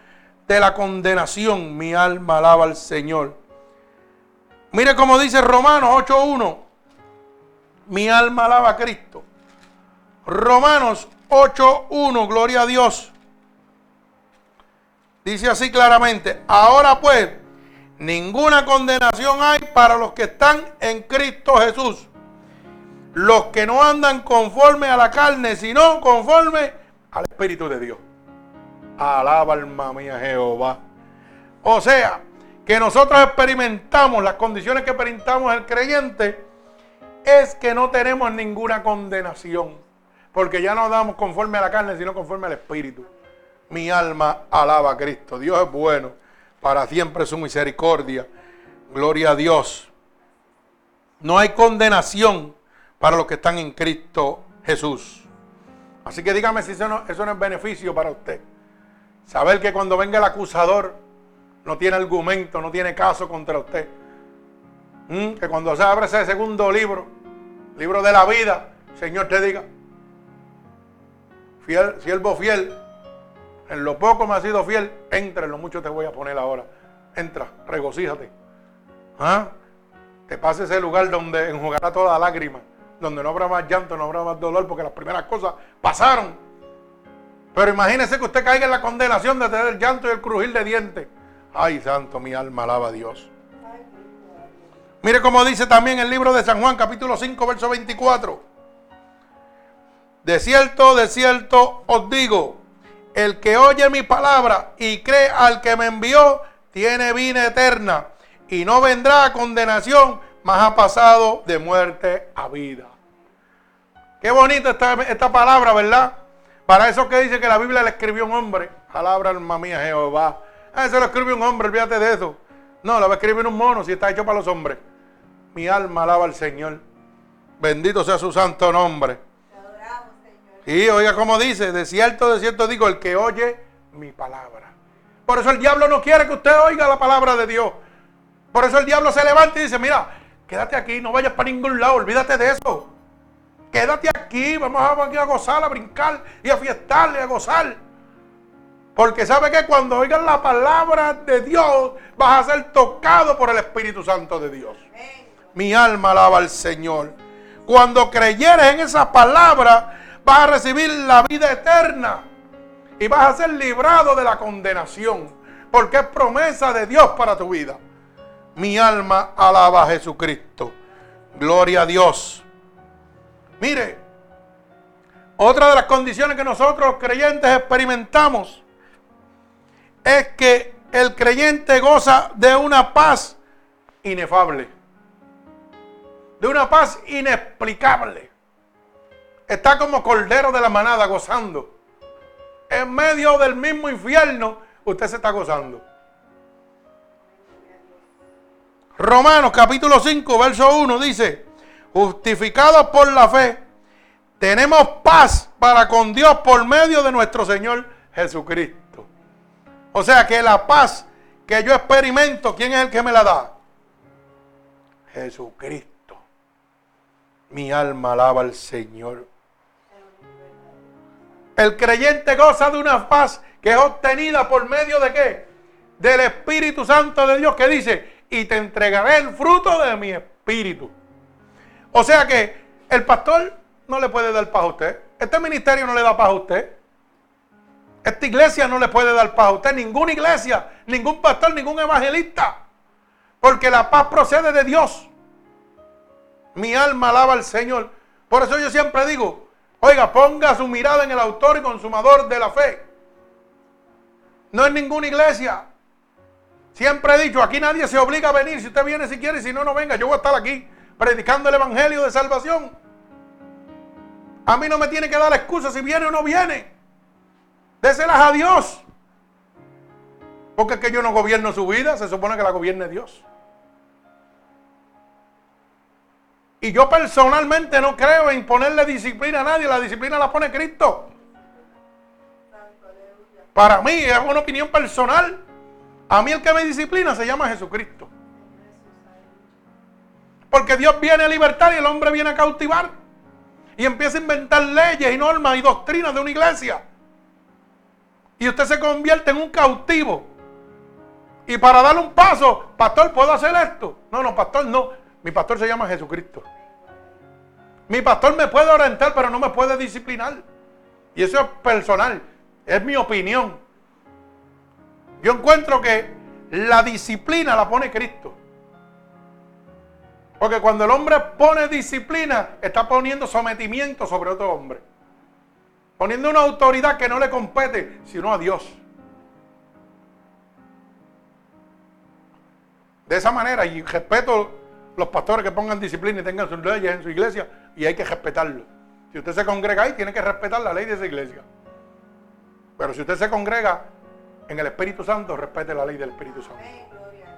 de la condenación. Mi alma alaba al Señor. Mire cómo dice Romanos 8.1. Mi alma alaba a Cristo. Romanos 8.1. Gloria a Dios. Dice así claramente. Ahora pues Ninguna condenación hay para los que están en Cristo Jesús. Los que no andan conforme a la carne, sino conforme al Espíritu de Dios. Alaba alma mía Jehová. O sea, que nosotros experimentamos las condiciones que experimentamos el creyente es que no tenemos ninguna condenación. Porque ya no damos conforme a la carne, sino conforme al Espíritu. Mi alma alaba a Cristo. Dios es bueno para siempre su misericordia. Gloria a Dios. No hay condenación para los que están en Cristo Jesús. Así que dígame si eso no, es beneficio para usted. Saber que cuando venga el acusador no tiene argumento, no tiene caso contra usted. ¿Mm? Que cuando se abre ese segundo libro, libro de la vida, Señor te diga, fiel, siervo fiel, en lo poco me has sido fiel, entra en lo mucho te voy a poner ahora. Entra, regocíjate. ¿Ah? Te pase ese lugar donde enjugará toda lágrima, donde no habrá más llanto, no habrá más dolor, porque las primeras cosas pasaron. Pero imagínese que usted caiga en la condenación de tener el llanto y el crujir de dientes. Ay, santo, mi alma alaba a Dios. Mire cómo dice también el libro de San Juan, capítulo 5, verso 24. De cierto, de cierto os digo, el que oye mi palabra y cree al que me envió, tiene vida eterna y no vendrá a condenación, mas ha pasado de muerte a vida. Qué bonita esta, esta palabra, ¿verdad? Para eso que dice que la Biblia le escribió un hombre. Palabra alma mía Jehová. Ah, eso lo escribió un hombre, olvídate de eso. No, lo va a escribir un mono si está hecho para los hombres. Mi alma alaba al Señor. Bendito sea su santo nombre. Y oiga como dice, de cierto, de cierto digo, el que oye mi palabra. Por eso el diablo no quiere que usted oiga la palabra de Dios. Por eso el diablo se levanta y dice, mira, quédate aquí, no vayas para ningún lado, olvídate de eso. Quédate aquí, vamos a, a gozar, a brincar y a fiestarle, a gozar. Porque sabe que cuando oigas la palabra de Dios, vas a ser tocado por el Espíritu Santo de Dios. Mi alma alaba al Señor. Cuando creyeres en esa palabra, vas a recibir la vida eterna y vas a ser librado de la condenación, porque es promesa de Dios para tu vida. Mi alma alaba a Jesucristo. Gloria a Dios. Mire, Otra de las condiciones que nosotros creyentes experimentamos es que el creyente goza de una paz inefable, de una paz inexplicable. Está como cordero de la manada gozando. En medio del mismo infierno, usted se está gozando. Romanos capítulo 5, verso 1 dice, justificados por la fe, tenemos paz para con Dios por medio de nuestro Señor Jesucristo. O sea que la paz que yo experimento, ¿quién es el que me la da? Jesucristo. Mi alma alaba al Señor. El creyente goza de una paz que es obtenida por medio de qué? Del Espíritu Santo de Dios que dice, y te entregaré el fruto de mi espíritu. O sea que el pastor no le puede dar paz a usted. Este ministerio no le da paz a usted. Esta iglesia no le puede dar paz a usted. Ninguna iglesia, ningún pastor, ningún evangelista. Porque la paz procede de Dios. Mi alma alaba al Señor. Por eso yo siempre digo, oiga, ponga su mirada en el autor y consumador de la fe. No es ninguna iglesia. Siempre he dicho, aquí nadie se obliga a venir. Si usted viene si quiere, si no, no venga. Yo voy a estar aquí predicando el Evangelio de salvación. A mí no me tiene que dar excusa si viene o no viene. Déselas a Dios. Porque es que yo no gobierno su vida, se supone que la gobierne Dios. Y yo personalmente no creo en ponerle disciplina a nadie, la disciplina la pone Cristo. Para mí es una opinión personal. A mí el que me disciplina se llama Jesucristo. Porque Dios viene a libertar y el hombre viene a cautivar. Y empieza a inventar leyes y normas y doctrinas de una iglesia. Y usted se convierte en un cautivo. Y para darle un paso, pastor, ¿puedo hacer esto? No, no, pastor, no. Mi pastor se llama Jesucristo. Mi pastor me puede orientar, pero no me puede disciplinar. Y eso es personal. Es mi opinión. Yo encuentro que la disciplina la pone Cristo. Porque cuando el hombre pone disciplina, está poniendo sometimiento sobre otro hombre. Poniendo una autoridad que no le compete, sino a Dios. De esa manera, y respeto los pastores que pongan disciplina y tengan sus leyes en su iglesia, y hay que respetarlo. Si usted se congrega ahí, tiene que respetar la ley de esa iglesia. Pero si usted se congrega en el Espíritu Santo, respete la ley del Espíritu Santo.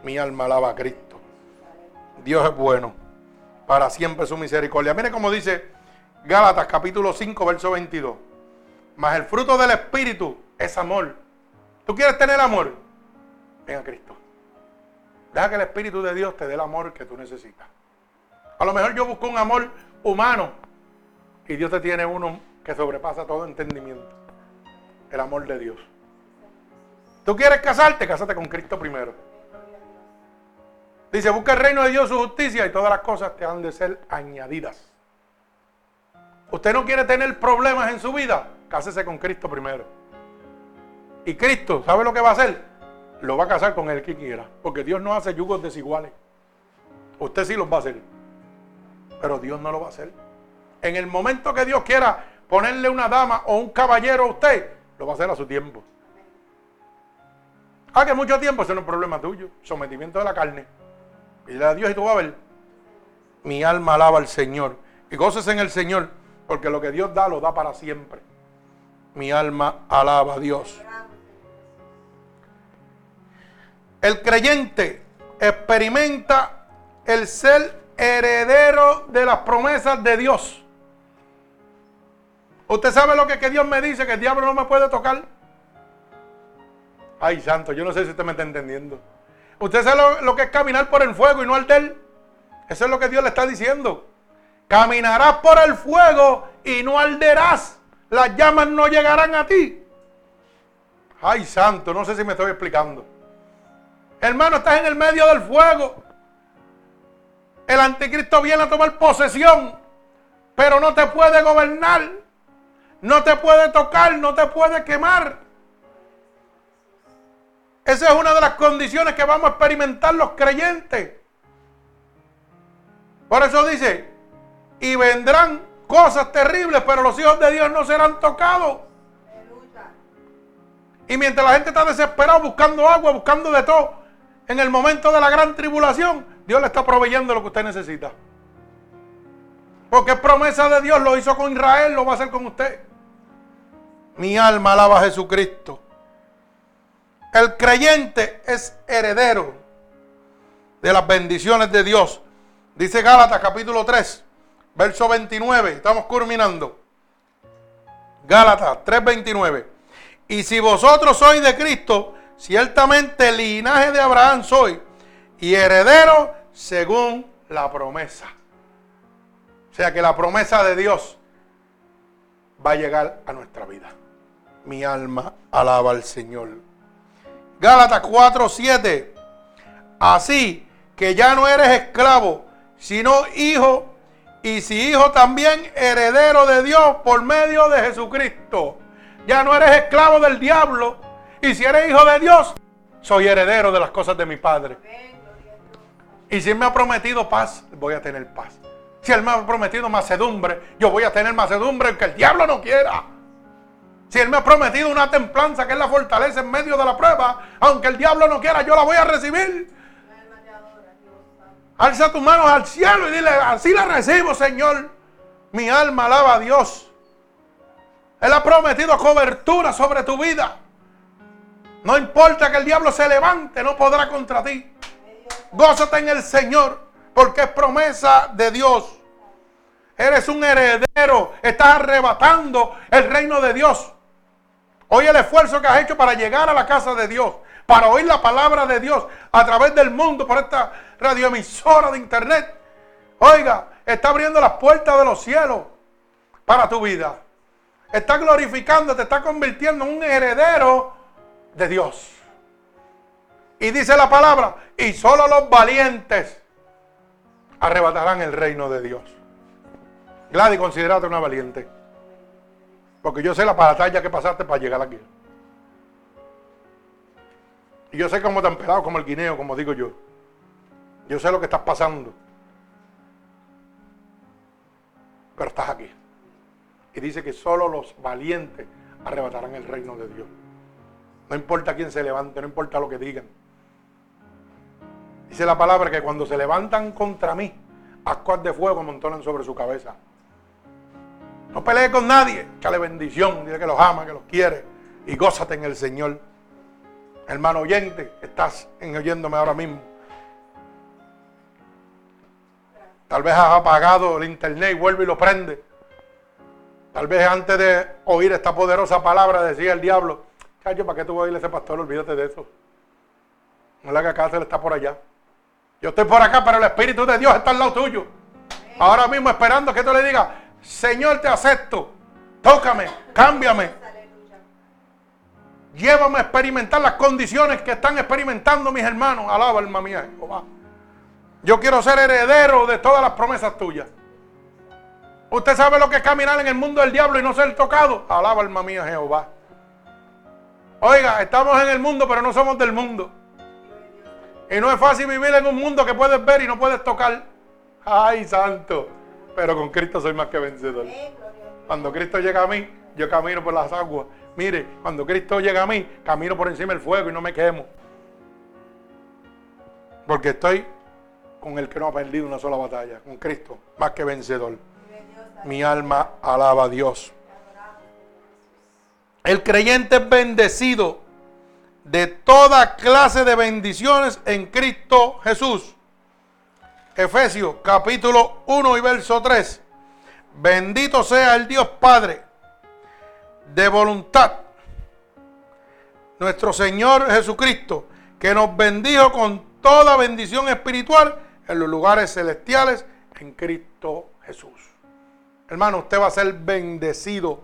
Mi alma alaba a Cristo. Dios es bueno. Para siempre su misericordia. Mire cómo dice Gálatas capítulo 5, verso 22. Mas el fruto del Espíritu es amor. ¿Tú quieres tener amor? Ven a Cristo. Deja que el Espíritu de Dios te dé el amor que tú necesitas. A lo mejor yo busco un amor humano y Dios te tiene uno que sobrepasa todo entendimiento. El amor de Dios. ¿Tú quieres casarte? Cásate con Cristo primero. Dice, busca el reino de Dios, su justicia y todas las cosas te han de ser añadidas. Usted no quiere tener problemas en su vida, cásese con Cristo primero. Y Cristo, ¿sabe lo que va a hacer? Lo va a casar con el que quiera, porque Dios no hace yugos desiguales. Usted sí los va a hacer, pero Dios no lo va a hacer. En el momento que Dios quiera ponerle una dama o un caballero a usted, lo va a hacer a su tiempo. Ah, que mucho tiempo, ese no es problema tuyo. Sometimiento de la carne. Y a Dios y tú vas a ver. Mi alma alaba al Señor. Y goces en el Señor, porque lo que Dios da, lo da para siempre. Mi alma alaba a Dios. El creyente experimenta el ser heredero de las promesas de Dios. ¿Usted sabe lo que, que Dios me dice? Que el diablo no me puede tocar. Ay, santo, yo no sé si usted me está entendiendo. Usted sabe lo, que es caminar por el fuego y no arder. Eso es lo que Dios le está diciendo. Caminarás por el fuego y no arderás. Las llamas no llegarán a ti. Ay, santo, no sé si me estoy explicando. Hermano, estás en el medio del fuego. El anticristo viene a tomar posesión, pero no te puede gobernar. No te puede tocar, no te puede quemar. Esa es una de las condiciones que vamos a experimentar los creyentes. Por eso dice, y vendrán cosas terribles, pero los hijos de Dios no serán tocados. Y mientras la gente está desesperada buscando agua, buscando de todo, en el momento de la gran tribulación, Dios le está proveyendo lo que usted necesita. Porque es promesa de Dios, lo hizo con Israel, lo va a hacer con usted. Mi alma alaba a Jesucristo. El creyente es heredero de las bendiciones de Dios. Dice Gálatas capítulo 3, verso 29. Estamos culminando. Gálatas 3:29. Y si vosotros sois de Cristo, ciertamente el linaje de Abraham soy y heredero según la promesa. O sea que la promesa de Dios va a llegar a nuestra vida. Mi alma alaba al Señor. Gálatas 4:7. Así que ya no eres esclavo, sino hijo, y si hijo también heredero de Dios por medio de Jesucristo. Ya no eres esclavo del diablo, y si eres hijo de Dios, soy heredero de las cosas de mi Padre. Y si Él me ha prometido paz, voy a tener paz. Si Él me ha prometido macedumbre, yo voy a tener macedumbre aunque el diablo no quiera. Si Él me ha prometido una templanza que es la fortaleza en medio de la prueba, aunque el diablo no quiera, yo la voy a recibir. Alza tus manos al cielo y dile, así la recibo, Señor. Mi alma alaba a Dios. Él ha prometido cobertura sobre tu vida. No importa que el diablo se levante, no podrá contra ti. Gózate en el Señor, porque es promesa de Dios. Eres un heredero, estás arrebatando el reino de Dios. Hoy el esfuerzo que has hecho para llegar a la casa de Dios, para oír la palabra de Dios a través del mundo por esta radioemisora de internet. Oiga, está abriendo las puertas de los cielos para tu vida. Está glorificando, te está convirtiendo en un heredero de Dios. Y dice la palabra, y solo los valientes arrebatarán el reino de Dios. Gladys, considerate una valiente. Porque yo sé la batalla que pasaste para llegar aquí. Y yo sé cómo te han pelado como el guineo, como digo yo. Yo sé lo que estás pasando. Pero estás aquí. Y dice que solo los valientes arrebatarán el reino de Dios. No importa quién se levante, no importa lo que digan. Dice la palabra que cuando se levantan contra mí, ascuas de fuego montonan sobre su cabeza. No pelee con nadie, échale bendición, dile que los ama, que los quiere y gózate en el Señor. Hermano oyente, estás oyéndome ahora mismo. Tal vez has apagado el internet y vuelve y lo prende. Tal vez antes de oír esta poderosa palabra decía el diablo, Chacho, ¿para qué tú vas a oír a ese pastor? Olvídate de eso. No le haga caso, él está por allá. Yo estoy por acá, pero el Espíritu de Dios está al lado tuyo. Ahora mismo esperando que tú le digas, Señor, te acepto. Tócame, cámbiame. Llévame a experimentar las condiciones que están experimentando mis hermanos. Alaba, alma mía, Jehová. Yo quiero ser heredero de todas las promesas tuyas. Usted sabe lo que es caminar en el mundo del diablo y no ser tocado. Alaba, alma mía, Jehová. Oiga, estamos en el mundo, pero no somos del mundo. Y no es fácil vivir en un mundo que puedes ver y no puedes tocar. Ay, santo. Pero con Cristo soy más que vencedor. Cuando Cristo llega a mí, yo camino por las aguas. Mire, cuando Cristo llega a mí, camino por encima del fuego y no me quemo. Porque estoy con el que no ha perdido una sola batalla, con Cristo, más que vencedor. Mi alma alaba a Dios. El creyente es bendecido de toda clase de bendiciones en Cristo Jesús. Efesios capítulo 1 y verso 3. Bendito sea el Dios Padre de voluntad, nuestro Señor Jesucristo, que nos bendijo con toda bendición espiritual en los lugares celestiales en Cristo Jesús. Hermano, usted va a ser bendecido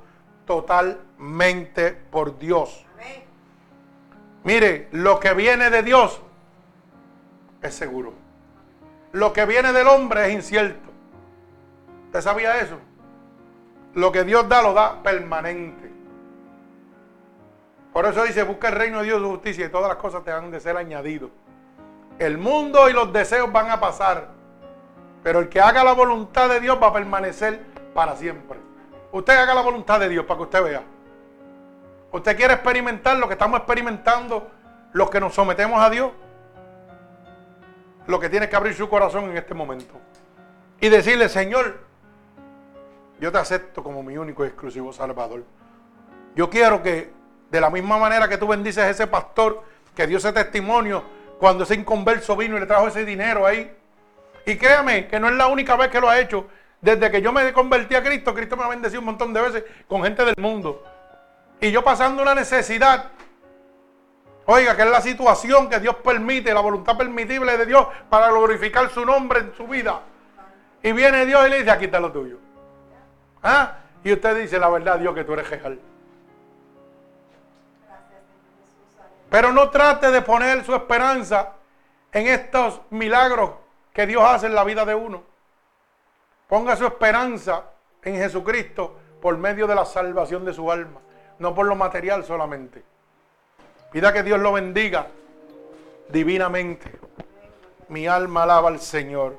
totalmente por Dios. Mire, lo que viene de Dios es seguro. Lo que viene del hombre es incierto. ¿Usted sabía eso? Lo que Dios da lo da permanente. Por eso dice, busca el reino de Dios su justicia y todas las cosas te han de ser añadido. El mundo y los deseos van a pasar. Pero el que haga la voluntad de Dios va a permanecer para siempre. Usted haga la voluntad de Dios para que usted vea. Usted quiere experimentar lo que estamos experimentando los que nos sometemos a Dios. Lo que tiene que abrir su corazón en este momento. Y decirle, Señor, yo te acepto como mi único y exclusivo Salvador. Yo quiero que de la misma manera que tú bendices a ese pastor que dio ese testimonio cuando ese inconverso vino y le trajo ese dinero ahí. Y créame que no es la única vez que lo ha hecho. Desde que yo me convertí a Cristo, Cristo me ha bendecido un montón de veces con gente del mundo. Y yo pasando una necesidad, oiga, que es la situación que Dios permite, la voluntad permitible de Dios para glorificar su nombre en su vida. Y viene Dios y le dice, aquí está lo tuyo. ¿Ah? Y usted dice, la verdad, Dios, que tú eres real. Pero no trate de poner su esperanza en estos milagros que Dios hace en la vida de uno. Ponga su esperanza en Jesucristo por medio de la salvación de su alma, no por lo material solamente. Pida que Dios lo bendiga divinamente. Mi alma alaba al Señor.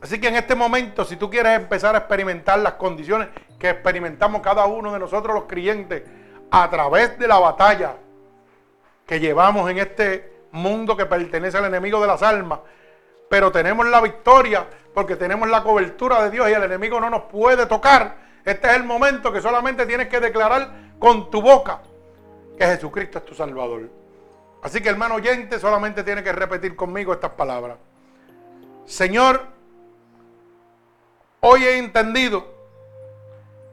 Así que en este momento, si tú quieres empezar a experimentar las condiciones que experimentamos cada uno de nosotros los creyentes a través de la batalla que llevamos en este mundo que pertenece al enemigo de las almas, pero tenemos la victoria porque tenemos la cobertura de Dios y el enemigo no nos puede tocar. Este es el momento que solamente tienes que declarar con tu boca que Jesucristo es tu Salvador. Así que hermano oyente solamente tiene que repetir conmigo estas palabras. Señor, hoy he entendido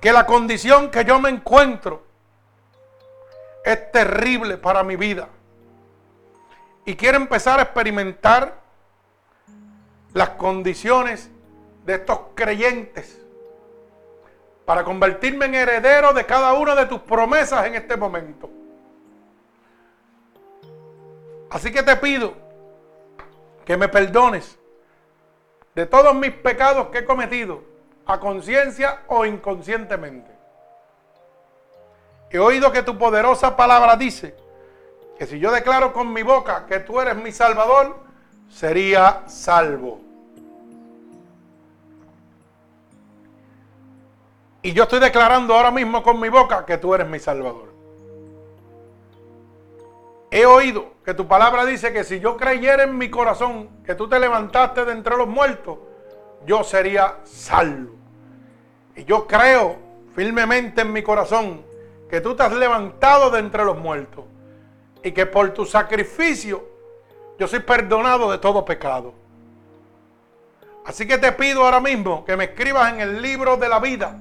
que la condición que yo me encuentro es terrible para mi vida. Y quiero empezar a experimentar las condiciones de estos creyentes para convertirme en heredero de cada una de tus promesas en este momento. Así que te pido que me perdones de todos mis pecados que he cometido, a conciencia o inconscientemente. He oído que tu poderosa palabra dice que si yo declaro con mi boca que tú eres mi salvador, sería salvo. Y yo estoy declarando ahora mismo con mi boca que tú eres mi salvador. He oído que tu palabra dice que si yo creyera en mi corazón que tú te levantaste de entre los muertos, yo sería salvo. Y yo creo firmemente en mi corazón que tú te has levantado de entre los muertos y que por tu sacrificio yo soy perdonado de todo pecado. Así que te pido ahora mismo que me escribas en el libro de la vida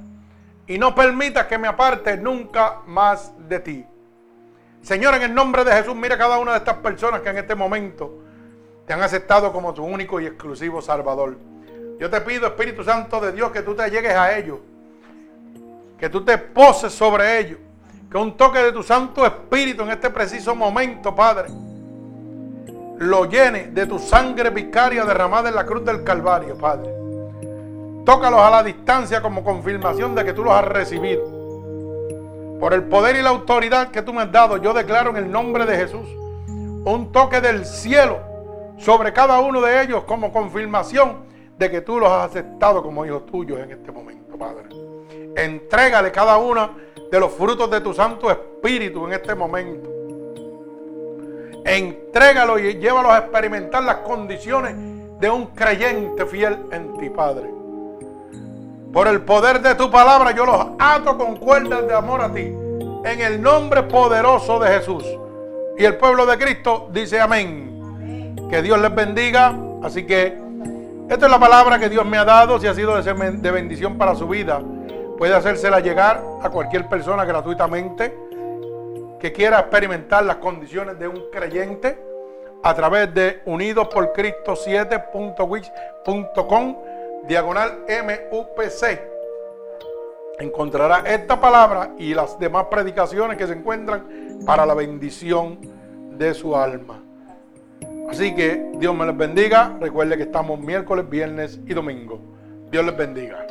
y no permitas que me aparte nunca más de ti. Señor, en el nombre de Jesús, mira cada una de estas personas que en este momento te han aceptado como tu único y exclusivo Salvador. Yo te pido, Espíritu Santo de Dios, que tú te llegues a ellos, que tú te poses sobre ellos que un toque de tu Santo Espíritu en este preciso momento, Padre, lo llene de tu sangre vicaria derramada en la cruz del Calvario, Padre. Tócalos a la distancia como confirmación de que tú los has recibido. Por el poder y la autoridad que tú me has dado, yo declaro en el nombre de Jesús un toque del cielo sobre cada uno de ellos como confirmación de que tú los has aceptado como hijos tuyos en este momento, Padre. Entrégale cada uno de los frutos de tu Santo Espíritu en este momento. Entrégalo y llévalo a experimentar las condiciones de un creyente fiel en ti, Padre. Por el poder de tu palabra yo los ato con cuerdas de amor a ti. En el nombre poderoso de Jesús. Y el pueblo de Cristo dice amén. Que Dios les bendiga. Así que esta es la palabra que Dios me ha dado. Si ha sido de bendición para su vida puede hacérsela llegar a cualquier persona gratuitamente que quiera experimentar las condiciones de un creyente a través de unidosporcristo7.wix.com diagonal MUPC. Encontrará esta palabra y las demás predicaciones que se encuentran para la bendición de su alma. Así que Dios me les bendiga. Recuerde que estamos miércoles, viernes y domingo. Dios les bendiga.